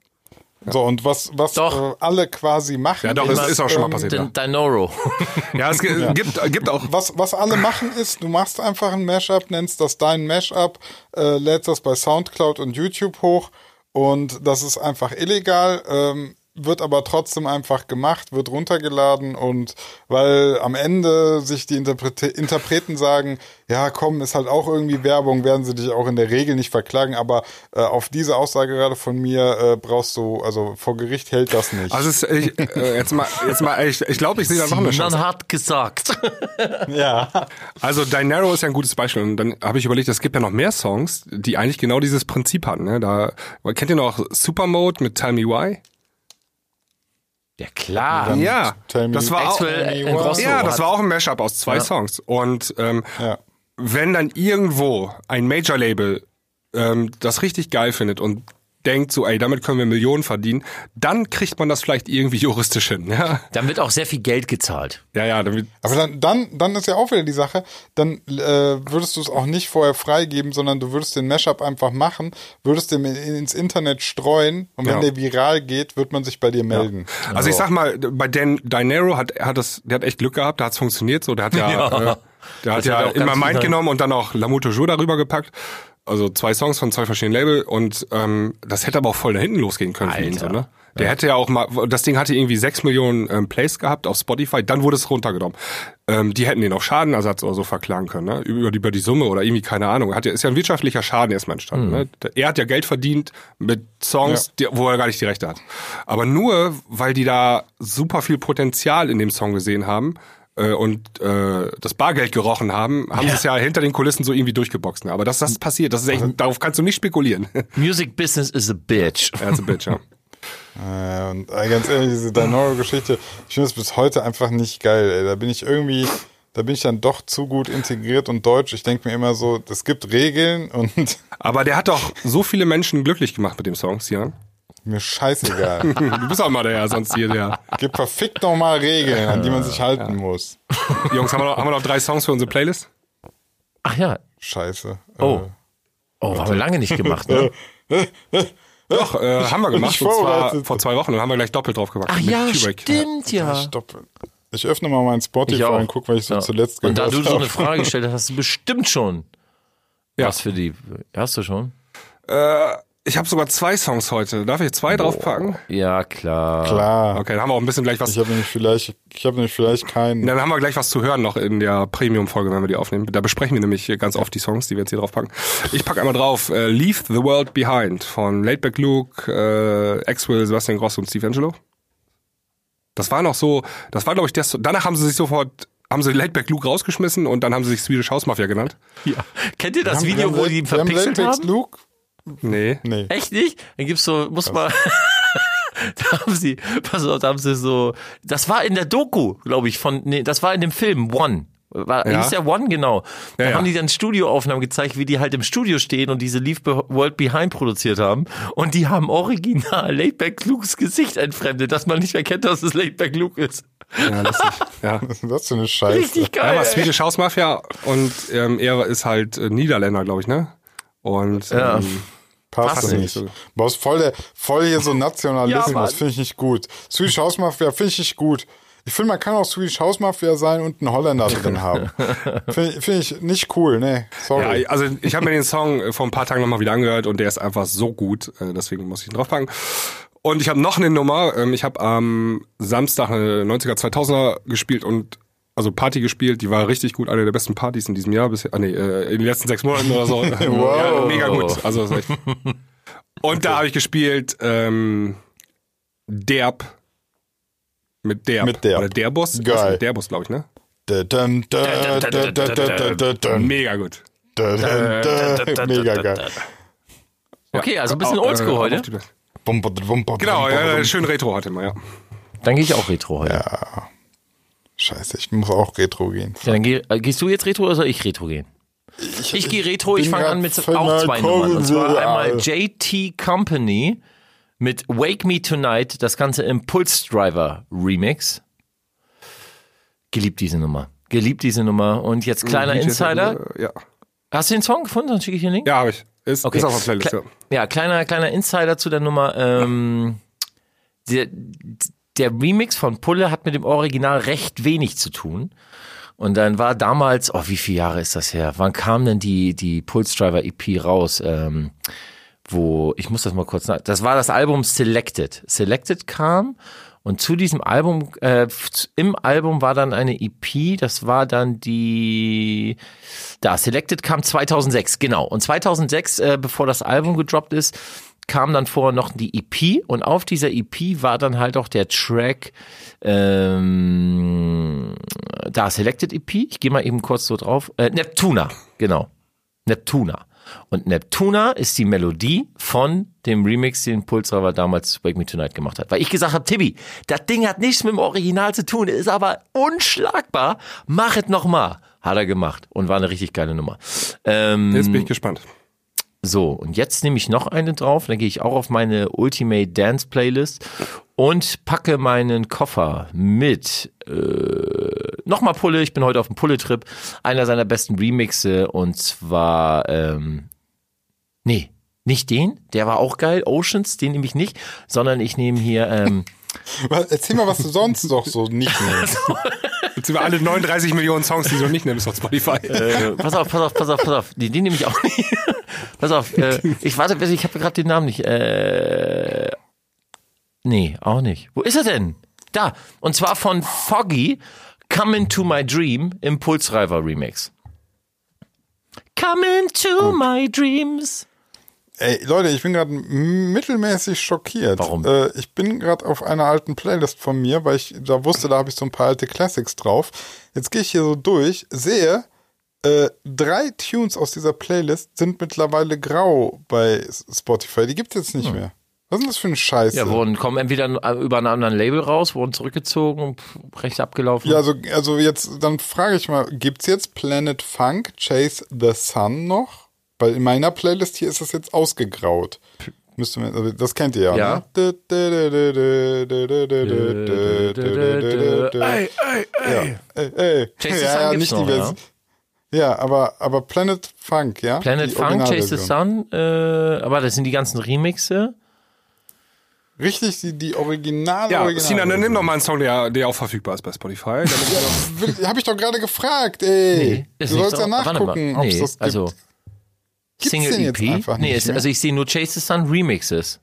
So, und was, was Doch. Äh, alle quasi machen. Ja, doch, es ist auch schon mal ähm, passiert. Den Dinoro. Ja, es gi- gibt, gibt auch Was, was alle machen ist, du machst einfach ein Mashup, nennst das dein Mashup, äh, lädst das bei Soundcloud und YouTube hoch und das ist einfach illegal, ähm, wird aber trotzdem einfach gemacht, wird runtergeladen und weil am Ende sich die Interprete Interpreten sagen, ja komm, ist halt auch irgendwie Werbung, werden sie dich auch in der Regel nicht verklagen, aber äh, auf diese Aussage gerade von mir äh, brauchst du, also vor Gericht hält das nicht. Also es, ich, äh, jetzt mal, jetzt mal, ich, ich glaube, ich sehe da noch eine Chance. Man hat gesagt. ja. Also Dinero ist ja ein gutes Beispiel und dann habe ich überlegt, es gibt ja noch mehr Songs, die eigentlich genau dieses Prinzip hatten. Ne? Da kennt ihr noch Supermode mit Tell Me Why? Ja klar. ja, das war auch, ja, das war auch ein Mashup aus zwei Ja. Songs und ähm, Ja. wenn dann irgendwo ein Major-Label ähm, das richtig geil findet und denkt so, ey, damit können wir Millionen verdienen, dann kriegt man das vielleicht irgendwie juristisch hin. Ja, Dann wird auch sehr viel Geld gezahlt. ja, ja damit, Aber dann, dann, dann ist ja auch wieder die Sache, dann äh, würdest du es auch nicht vorher freigeben, sondern du würdest den Mashup einfach machen, würdest den in, ins Internet streuen und wenn Ja. der viral geht, wird man sich bei dir melden. Also ich sag mal, bei Dan Dinero hat hat das, der hat echt Glück gehabt, da hat's funktioniert so, der hat ja, Ja. äh, der hat Das hat ja immer Mind genommen und dann auch L'amour toujours darüber gepackt. Also zwei Songs von zwei verschiedenen Label und ähm, das hätte aber auch voll da hinten losgehen können für ihn so, Alter. ne? Der hätte ja auch mal, das Ding hatte irgendwie sechs Millionen ähm, Plays gehabt auf Spotify, dann wurde es runtergenommen. Ähm, die hätten den auch Schadenersatz oder so verklagen können, ne? Über, die- über die Summe oder irgendwie, keine Ahnung. Hat ja, ist ja ein wirtschaftlicher Schaden erstmal entstanden. Ne? Er hat ja Geld verdient mit Songs, die, wo er gar nicht die Rechte hat. Aber nur, weil die da super viel Potenzial in dem Song gesehen haben, äh, und äh, das Bargeld gerochen haben, haben sie es ja hinter den Kulissen so irgendwie durchgeboxt. Ne? Aber dass das passiert, das ist echt, darauf kannst du nicht spekulieren. Music business is a bitch. As a bitch, ja. Äh, und äh, ganz ehrlich, diese Dinoro-Geschichte, ich finde es bis heute einfach nicht geil. Ey. Da bin ich irgendwie, da bin ich dann doch zu gut integriert und deutsch. Ich denke mir immer so, es gibt Regeln und Aber der hat doch so viele Menschen glücklich gemacht mit dem Song, Sian. Mir scheißegal. Du bist auch mal der, sonst hier der. gibt verfickt nochmal Regeln, an die man sich halten muss. Jungs, haben wir, noch, haben wir noch drei Songs für unsere Playlist? Ach ja. Scheiße. Oh. Oh, haben wir lange nicht gemacht, ne? Doch, äh, haben wir gemacht. Und zwar vor zwei Wochen. Und haben wir gleich doppelt drauf gemacht. Ach ja, stimmt ja. Stopp. Ich öffne mal mein Spotify Ich auch. und guck, was ich so Ja. zuletzt Und gehört da du so eine habe. Frage gestellt hast, hast du bestimmt schon Ja. was für die. Hast du schon? Äh, ich habe sogar zwei Songs heute. Darf ich zwei draufpacken? Ja, klar. Klar. Okay, dann haben wir auch ein bisschen gleich was. Ich habe nämlich vielleicht, ich habe nämlich vielleicht keinen. Dann haben wir gleich was zu hören noch in der Premium-Folge, wenn wir die aufnehmen. Da besprechen wir nämlich ganz oft die Songs, die wir jetzt hier draufpacken. Ich packe einmal drauf äh, Leave the World Behind von Laidback Luke, äh, Axwell, Sebastian Gross und Steve Angelo. Das war noch so, das war glaube ich, der, danach haben sie sich sofort, haben sie Laidback Luke rausgeschmissen und dann haben sie sich Swedish House Mafia genannt. Ja. Kennt ihr das Wir Video, haben- wo die ihn verpixelt haben? Luke? Nee. Nee. Echt nicht? Dann gibt's so, muss man. da haben sie, pass auf, da haben sie so. Das war in der Doku, glaube ich, von, nee, das war in dem Film One. War, Ja. hieß der One, genau. Da Ja, ja. haben die dann Studioaufnahmen gezeigt, wie die halt im Studio stehen und diese Leave Be World Behind produziert haben. Und die haben original Laidback Lukes Gesicht entfremdet, dass man nicht mehr kennt, dass es Laidback Luke ist. Ja, lustig. ja. Was ist denn das für eine Scheiße? Richtig Ja, geil. aber ey. Swedish House Mafia und ähm, er ist halt äh, Niederländer, glaube ich, ne? Und Ja. ähm, Passt, Passt nicht. nicht so. Boah, ist voll, der, voll hier so Ja, Nationalismus, Mann. finde ich nicht gut. Swedish House Mafia finde ich nicht gut. Ich finde, man kann auch Swedish House Mafia sein und einen Holländer drin haben. Finde find ich nicht cool, nee. Sorry. Ja, also ich habe mir den Song vor ein paar Tagen nochmal wieder angehört und der ist einfach so gut, äh, deswegen muss ich ihn draufpacken. Und ich habe noch eine Nummer, ähm, ich habe am Samstag eine 90er 2000er gespielt und also Party gespielt, die war richtig gut, eine der besten Partys in diesem Jahr bisher, ah, nee, äh, in den letzten sechs Monaten oder so. ja, mega gut. Also das echt. Und da habe ich gespielt ähm, Derb mit Derb. Mit Derb. Oder Derbus. Geil. Derbus, glaube ich, ne? Mega gut. Mega geil. Okay, also ein bisschen oldschool äh, heute. Genau, ja, schön Retro heute mal, ja. Dann gehe ich auch Retro heute. Ja. Ja. Scheiße, ich muss auch Retro gehen. dann geh, äh, gehst du jetzt Retro oder soll ich Retro gehen? Ich, gehe Retro, ich fange an mit auch zwei Nummern. Und zwar einmal. JT Company mit Wake Me Tonight, das ganze Impulse Driver Remix. Geliebt diese Nummer. Geliebt diese Nummer. Und jetzt kleiner DJ Insider. Ja, Hast du den Song gefunden? Dann schicke ich den Link. ja habe ich. Ist, Okay. ist auf der Playlist, Kle- ja. Ja, kleiner, kleiner Insider zu der Nummer. Ähm, der, der Remix von Pulle hat mit dem Original recht wenig zu tun. Und dann war damals, oh, wie viele Jahre ist das her? Wann kam denn die, die Pulse Driver EP raus? Ähm, wo, ich muss das mal kurz nach, das war das Album Selected. Selected kam und zu diesem Album, äh, im Album war dann eine EP, das war dann die, da, Selected kam 2006, genau. Und 2006, äh, bevor das Album gedroppt ist, kam dann vorher noch die EP und auf dieser EP war dann halt auch der Track, ähm, da, Selected EP, ich gehe mal eben kurz so drauf, äh, Neptuna, genau. Neptuna. Und Neptuna ist die Melodie von dem Remix, den Pulsraver damals zu Wake Me Tonight gemacht hat. Weil ich gesagt habe, Tibi, das Ding hat nichts mit dem Original zu tun, ist aber unschlagbar. Mach es nochmal. Hat er gemacht und war eine richtig geile Nummer. Ähm, Jetzt bin ich gespannt. So, und jetzt nehme ich noch eine drauf, dann gehe ich auch auf meine Ultimate Dance Playlist und packe meinen Koffer mit äh, nochmal Pulle, ich bin heute auf dem Pulle-Trip, einer seiner besten Remixe und zwar, ähm, nee, nicht den, der war auch geil, Oceans, den nehme ich nicht, sondern ich nehme hier, ähm, Erzähl mal, was du sonst doch so nicht nimmst. Jetzt über alle 39 Millionen Songs, die du nicht nimmst auf Spotify. äh, pass auf, pass auf, pass auf, pass auf, den, den nehme ich auch nicht. pass auf, äh, ich warte, ich habe gerade den Namen nicht. Äh, nee, auch nicht. Wo ist er denn? Da. Und zwar von Foggy, Come Into My Dream, Impulsreifer Remix. Come into my dreams. Ey, Leute, ich bin gerade mittelmäßig schockiert. Warum? Äh, ich bin gerade auf einer alten Playlist von mir, weil ich da wusste, da habe ich so ein paar alte Classics drauf. Jetzt gehe ich hier so durch, sehe, äh, drei Tunes aus dieser Playlist sind mittlerweile grau bei Spotify. Die gibt's jetzt nicht mehr. Was ist denn das für eine Scheiße? Ja, wurden, kommen entweder über einen anderen Label raus, wurden zurückgezogen, pff, recht abgelaufen. Ja, also, also jetzt, dann frage ich mal, gibt's jetzt Planet Funk, Chase the Sun noch? Weil in meiner Playlist hier ist das jetzt ausgegraut. Müsste man, also das kennt ihr ja, Ja. ne? Ey, Ja, ey, ey. Chase the ja, Sun ja, nicht noch, die Version. Ja, aber, aber Planet Funk, ja? Planet Die Funk, Chase the. Sun, äh, aber das sind die ganzen Remixe. Richtig, die, die Original, Ja, Original. Sina, dann nimm doch mal einen Song, der, der auch verfügbar ist bei Spotify. Damit noch- Habe ich doch gerade gefragt, ey. ist du sollst so. ja nachgucken, ob es Nee, das gibt. also Gibt's Single EP. einfach nee, nicht ist, mehr? also ich sehe nur Chase the Sun Remixes.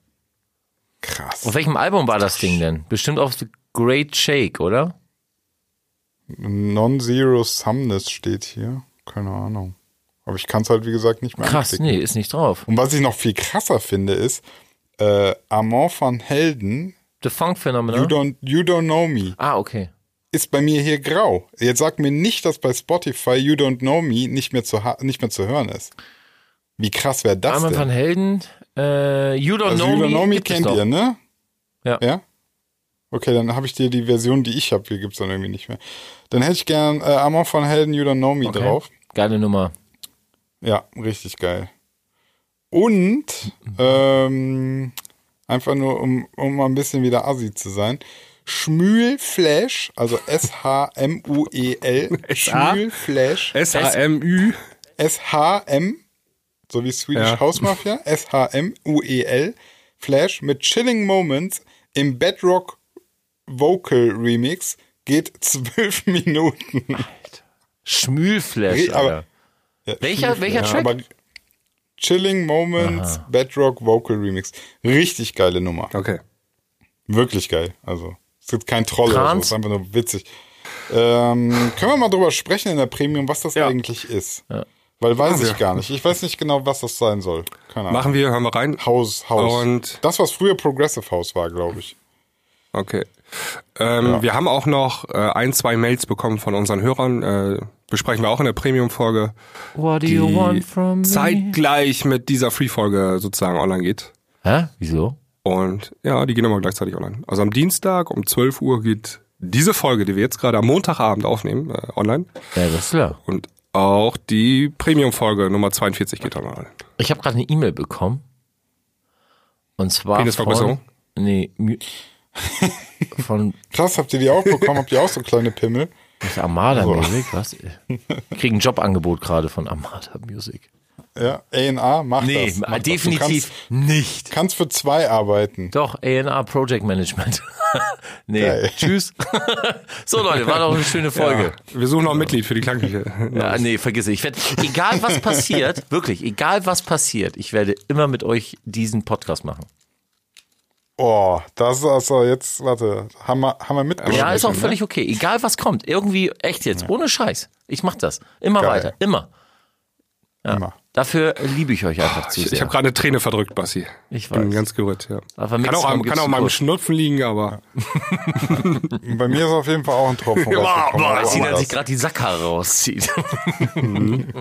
Krass. Auf welchem Album war das Ding denn? Bestimmt auf The Great Shake, oder? Non-Zero Sumness steht hier. Keine Ahnung. Aber ich kann es halt, wie gesagt, nicht mehr Krass, anklicken. nee, ist nicht drauf. Und was ich noch viel krasser finde, ist, äh, Amor van Helden, The Funk you, Phenomenon. don't, you Don't Know Me, Ah, okay. ist bei mir hier grau. Jetzt sag mir nicht, dass bei Spotify You Don't Know Me nicht mehr zu, nicht mehr zu hören ist. Wie krass wäre das Armin denn? van Helden. Äh, you Don't also Know You Don't Me. Know Me kennt ihr, ne? Ja. Ja? Okay, dann habe ich dir die Version, die ich habe, hier gibt's dann irgendwie nicht mehr. Dann hätte ich gern äh, Amor van Helden, You Don't Know Me Okay. drauf. Geile Nummer. Ja, richtig geil. Und ähm, einfach nur, um, um mal ein bisschen wieder assi zu sein, Schmühlflash, also S-H-M-U-E-L, Schmühlflash, S-H-M-Ü. S-H-M, so wie Swedish Ja. House Mafia, S-H-M-U-E-L, Flash mit Chilling Moments im Bedrock Vocal Remix geht zwölf Minuten. Schmühlflash, Aber- Alter. Ja, Welcher- Schmühlflash, welcher Track? aber Chilling Moments, Bedrock Vocal Remix. Richtig geile Nummer. Okay. Wirklich geil. Also, es gibt kein Troll oder so. Es ist einfach nur witzig. Ähm, können wir mal drüber sprechen in der Premium, was das eigentlich ist? Weil weiß ich gar nicht. Ich weiß nicht genau, was das sein soll. Keine Ahnung. Machen wir, hören wir rein. Haus, Haus. Und das, was früher Progressive House war, glaube ich. Okay. Ähm, Ja. Wir haben auch noch äh, ein, zwei Mails bekommen von unseren Hörern. Äh, besprechen wir auch in der Premium-Folge. What do die you want from me? zeitgleich mit dieser Free-Folge sozusagen online geht. Hä? Wieso? Und ja, die gehen immer gleichzeitig online. Also am Dienstag um 12 Uhr geht diese Folge, die wir jetzt gerade am Montagabend aufnehmen, äh, online. Ja, das ist klar. Und auch die Premium-Folge Nummer 42 geht dann online. Ich habe gerade eine E-Mail bekommen. Und zwar Penisvergrößerung? von... Nee, von Krass, habt ihr die auch bekommen? habt ihr auch so kleine Pimmel? was, Armada So. Music, was? Krieg ein Jobangebot gerade von Armada Music. Ja, A&A, mach Nee, das. Mach definitiv Das. Du kannst, nicht. kannst für zwei arbeiten. Doch, A&R Project Management. nee, Geil. tschüss. so Leute, war doch eine schöne Folge. Ja, wir suchen noch ein Mitglied für die Klangküche. Ja, nee, vergiss es. Ich werde, egal was passiert, wirklich, egal was passiert, ich werde immer mit euch diesen Podcast machen. Oh, das ist also jetzt, warte, haben wir, haben wir mitgeschrieben. Ja, ist auch ne? völlig okay. Egal was kommt. Irgendwie, echt jetzt, ohne Scheiß. Ich mach das. Immer Geil. weiter. Immer. Ja. Immer. Dafür liebe ich euch einfach zu Ich, sehr. ich habe gerade eine Träne verdrückt, Bassi. Ich Bin weiß. ganz gerührt, ja. Aber Kann auch, kann auch mal im. Schnupfen liegen, aber Bei mir ist auf jeden Fall auch ein Tropfen Boah, boah, aber ich sehe, dass sich gerade die Sackhaare rauszieht.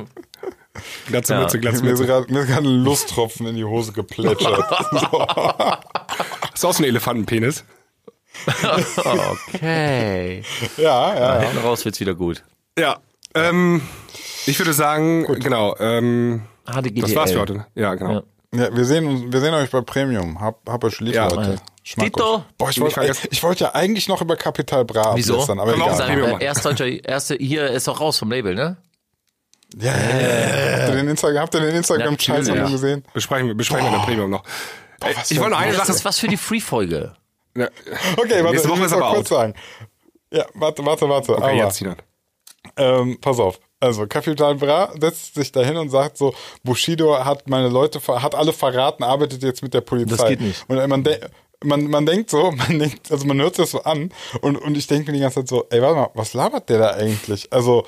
Glatze Ja. Mütze, Glatze Mir ist Mütze. gerade mir ist gerade ein Lusttropfen in die Hose geplätschert. Hast du auch so einen Elefantenpenis? okay. ja, ja. Hinten raus wird's wieder gut. Ja. Ähm, ich würde sagen, genau, ähm, HDGDL. das war's für heute. ne? Ja, genau. Ja. ja wir, sehen, uns- wir sehen euch bei Premium. Hab, hab euch lieb, Ja, Leute. Tito. Boah, ich wollte ich wollte ja eigentlich noch über Kapital Bra Wieso? ablästern, aber egal. sagen. Premium Äh, Erstdeutscher, erste, hier ist auch raus vom Label, ne? Ja, ja, ja. Habt ihr den Instagram, habt ihr den Instagram-Scheiß Natürlich. ja. gesehen? Besprechen wir, besprechen wir in Premium noch. Was ich wollte noch ein- eine Das Sache. ist was für die Free-Folge. Ja, Okay, warte, Nächste ich muss ist aber kurz out. sagen. Ja, warte, warte, warte. Okay, aber, jetzt Sinan. Ähm, pass auf. Also, Capital Bra setzt sich dahin und sagt so, Bushido hat meine Leute, hat alle verraten, arbeitet jetzt mit der Polizei. Das geht nicht. Und man, de man, man denkt so, man denkt, also man hört sich das so an und, und ich denke mir die ganze Zeit so, ey, warte mal, was labert der da eigentlich? Also,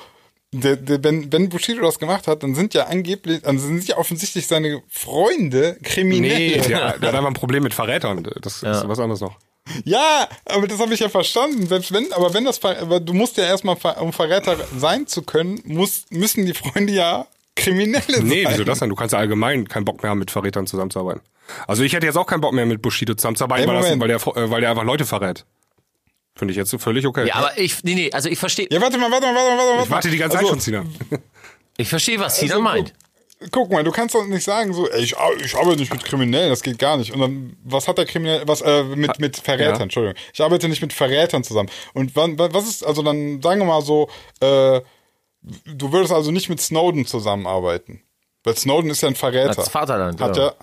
der, der, wenn, wenn Bushido das gemacht hat, dann sind ja angeblich, dann sind ja offensichtlich seine Freunde Kriminelle. Nee, der, der hat einfach ein Problem mit Verrätern. Das ist was anderes noch. Ja, aber das habe ich ja verstanden. Selbst wenn, aber wenn das, Ver- aber du musst ja erstmal, um Verräter sein zu können, muss, müssen die Freunde ja Kriminelle Nee, sein. wieso das denn? Du kannst ja allgemein keinen Bock mehr haben, mit Verrätern zusammenzuarbeiten. Also ich hätte jetzt auch keinen Bock mehr mit Bushido zusammenzuarbeiten, Ey, weil, das, Moment. weil, der, äh, weil der einfach Leute verrät. Finde ich jetzt so völlig okay. Ja, aber ich, nee, nee, also ich verstehe, Ja, warte mal, warte mal, warte mal, warte mal. ich warte die ganze also, Zeit schon, Sinan. ich verstehe, was Tina Also, meint. Guck mal, du kannst doch nicht sagen so, ey, ich, ich arbeite nicht mit Kriminellen, das geht gar nicht. Und dann, was hat der Kriminell, was, äh, mit, mit Verrätern, Ja. Entschuldigung. Ich arbeite nicht mit Verrätern zusammen. Und wann, wa- was ist, also dann sagen wir mal so, äh, du würdest also nicht mit Snowden zusammenarbeiten. Weil Snowden ist ja ein Verräter. Als Vaterland, Hat ja. ja,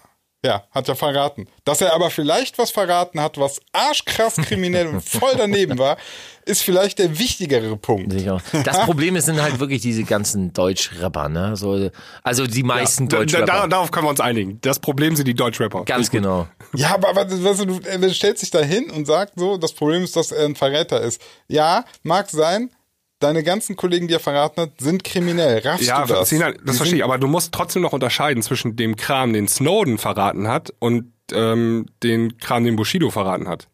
ja, hat ja verraten. Dass er aber vielleicht was verraten hat, was arschkrass kriminell und voll daneben war, ist vielleicht der wichtigere Punkt. Das Problem ist, sind halt wirklich diese ganzen Deutschrapper, ne? So, also die meisten Da, da, Deutschrapper. darauf können wir uns einigen. Das Problem sind die Deutschrapper. Ganz genau. Ja, aber, aber weißt du, du, er stellt sich da hin und sagt so, das Problem ist, dass er ein Verräter ist. Ja, mag sein, deine ganzen Kollegen, die er verraten hat, sind kriminell. Raffst Ja, du das? Die das verstehe ich, aber du musst trotzdem noch unterscheiden zwischen dem Kram, den Snowden verraten hat und ähm, den Kram, den Bushido verraten hat.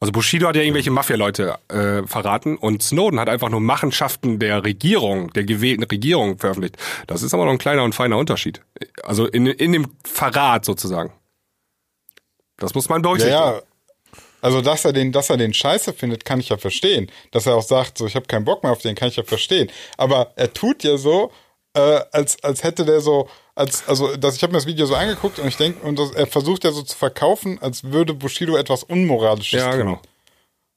Also Bushido hat ja irgendwelche Mafia-Leute äh, verraten und Snowden hat einfach nur Machenschaften der Regierung, der gewählten Regierung veröffentlicht. Das ist aber noch ein kleiner und feiner Unterschied. Also in, in dem Verrat sozusagen. Das muss man Ja, berücksichtigen. ja. Also, dass er den, dass er den scheiße findet, kann ich ja verstehen. Dass er auch sagt, so, ich habe keinen Bock mehr auf den, kann ich ja verstehen. Aber er tut ja so, äh, als, als hätte der so, als, also, das, ich habe mir das Video so angeguckt und ich denke, und das, er versucht ja so zu verkaufen, als würde Bushido etwas Unmoralisches Ja, tun. genau.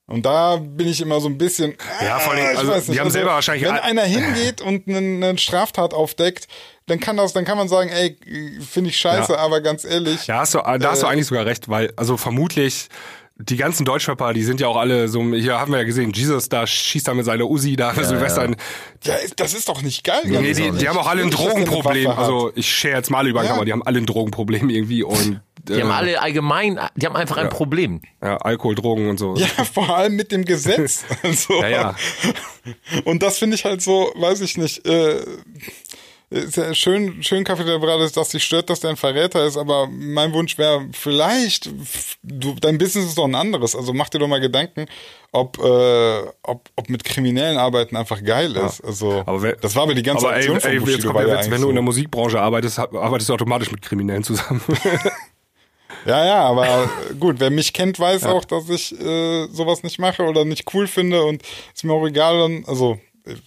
Und da bin ich immer so ein bisschen. Ja, vor allem, ich also, weiß die nicht. haben selber wahrscheinlich Wenn einer hingeht und eine, eine Straftat aufdeckt, dann kann das, dann kann man sagen, ey, finde ich scheiße, Ja. aber ganz ehrlich. Ja, hast du, da hast du Äh, eigentlich sogar recht, weil, also vermutlich, die ganzen Deutschrapper, die sind ja auch alle so, hier haben wir ja gesehen, Jesus, da schießt er mit seiner Uzi, da ja, Silvester. ja. Ja, das ist doch nicht geil. Nee, ganz die, die haben auch alle ein Drogenproblem. Also ich share jetzt mal über Ja. Kamera, die haben alle ein Drogenproblem irgendwie und Die haben alle allgemein, die haben einfach ein Problem. Ja, Alkohol, Drogen und so. Ja, vor allem mit dem Gesetz. Also, Ja, ja. Und das finde ich halt so, weiß ich nicht, äh, ist ja schön, schön Kaffee ist, dass dich stört, dass der ein Verräter ist, aber mein Wunsch wäre vielleicht, du, dein Business ist doch ein anderes, also mach dir doch mal Gedanken, ob, äh, ob, ob mit kriminellen Arbeiten einfach geil ist. Also, Aber wer- das war aber die ganze Aber ey, Aktion von ey, jetzt Bushido, kommt war der ja Witz, wenn du in der. Musikbranche arbeitest, arbeitest du automatisch mit Kriminellen zusammen. Ja, ja, aber gut, wer mich kennt, weiß auch, dass ich äh, sowas nicht mache oder nicht cool finde und ist mir auch egal. Dann, also,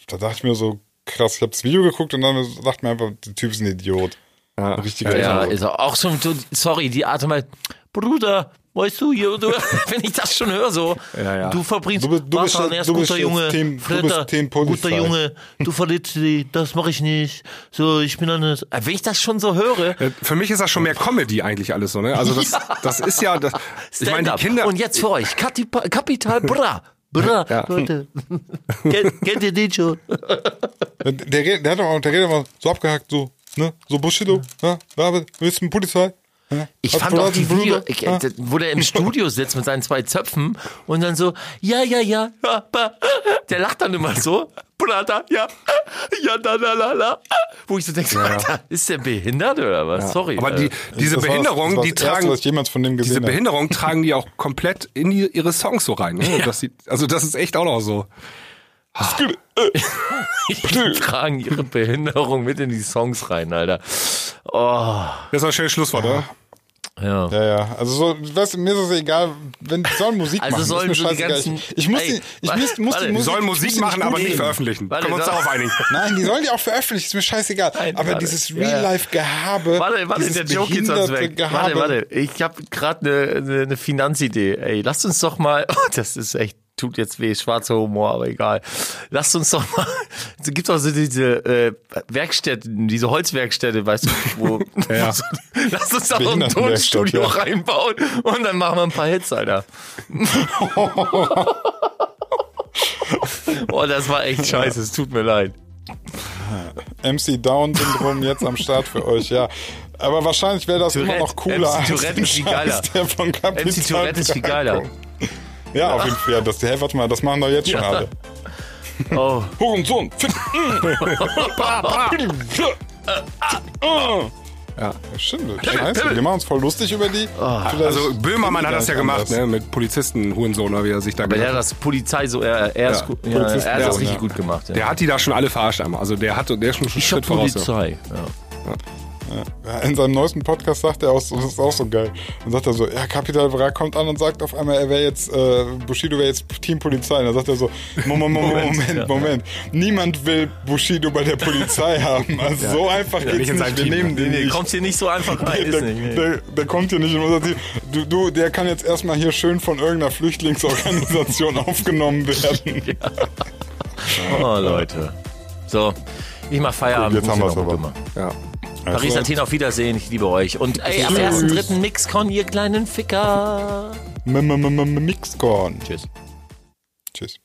da dachte ich mir so, krass, ich habe das Video geguckt und dann dachte mir einfach, der Typ ist ein Idiot. Ja. Ein richtiger Ja, Idiot. ist auch, auch so, so, sorry, die Art und Weise, Bruder, weißt du, hier, du, wenn ich das schon höre, so, Ja, ja. du verbringst Du bist- du bist Wasser, jetzt- erst du bist guter Junge, Team- du bist Polizei. guter Junge, du verletzt dich, das mache ich nicht, so, ich bin anders. Wenn ich das schon so höre, Äh, Für mich ist das schon mehr Comedy eigentlich alles so, ne? Also das, das ist ja, das, ich meine, die. Kinder. Und jetzt für euch, Kapital Bra. Bra, Ja. Leute. Kennt, kennt ihr den schon? Der, der, der hat doch, der redet immer so abgehackt, so, ne, so Bushido, ja, ja, willst du Polizei? Ja, Ich hat fand auch die Video, ich, ja. äh, wo der im Studio sitzt mit seinen zwei Zöpfen und dann so, ja, ja, ja, ja, der lacht dann immer so, Brada, ja, ja, da, da, la, la. Wo ich so denke, Alter, ist der behindert oder was? Sorry. aber die, äh, diese Das Behinderung, das war die Erste, tragen, gesehen diese. Behinderung tragen die auch komplett in die, ihre Songs so rein. Ne? Das sieht, also das ist echt auch noch so. die tragen ihre Behinderung mit in die Songs rein, Alter. Oh, Das ist ein schönes Schlusswort, oder? ja. Ja, ja. Also so, weißt du, mir ist es egal, wenn die sollen Musik Also machen. sollen ist mir so die ganzen- ich, ich muss, Ey, die, ich warte, muss, muss warte. die Musik, Sollen ich Musik machen, aber nicht veröffentlichen. Warte, Können wir uns da- darauf einigen? Nein, die sollen die auch veröffentlichen, ist mir scheißegal. Nein, aber warte. dieses Ja, ja. Real-Life-Gehabe, Warte, warte, der Joke geht sonst weg. Gehabe. Warte, warte. Ich habe gerade eine eine eine Finanzidee. Ey, lasst uns doch mal. Oh, das ist echt tut jetzt weh, schwarzer Humor, aber egal. Lasst uns doch mal. Es gibt auch so diese äh, Werkstätten, diese Holzwerkstätte, weißt du, wo. Ja. So, lasst uns doch ein Tonstudio ja. reinbauen und dann machen wir ein paar Hits, Alter. oh, das war echt scheiße. Es tut mir leid. MC Down-Syndrom jetzt am Start für euch, ja. Aber wahrscheinlich wäre das immer Tourette. noch cooler MC Tourette ist viel geiler. der von Capital MC Tourette ist viel geiler. Ja, auf jeden Fall. Ja, das, hey, warte mal, das machen doch jetzt schon Ja. alle. Oh. Hurensohn. Ja. Stimmt, scheiße. Wir machen uns voll lustig über die. Vielleicht Also Böhmermann hat das ja gemacht, anders. ne? Mit Polizisten, Hurensohn, wie er sich da Aber der hat das Polizei so, er, er, ist Ja, er hat das richtig ja. gut gemacht. Ja. Der hat die da schon alle verarscht einmal. Also der hat, der ist schon einen ich Schritt voraus. ja. Polizei. Ja. Ja, in seinem neuesten Podcast sagt er auch, so, das ist auch so geil. Dann sagt er so, ja, Capital Bra kommt an und sagt auf einmal, er wäre jetzt, äh, Bushido wäre jetzt Team Polizei. Und dann sagt er so, Moment, Moment, Moment, Moment. Niemand will Bushido bei der Polizei haben. Also so einfach geht's nicht Wir Team. nehmen den Nee, nicht. kommt hier nicht so einfach rein. der, nicht, nee. der, der kommt hier nicht in unser Team. Du, du, der kann jetzt erstmal hier schön von irgendeiner Flüchtlingsorganisation aufgenommen werden. Oh, Leute. So, ich mach Feierabend. Jetzt haben wir's noch aber. Ja. Paris, Athen, auf Wiedersehen. Ich liebe euch. Und ey, am Tschüss. 1.3. Mixcon, ihr kleinen Ficker. M- M- M- M- Mixcorn. Tschüss. Tschüss.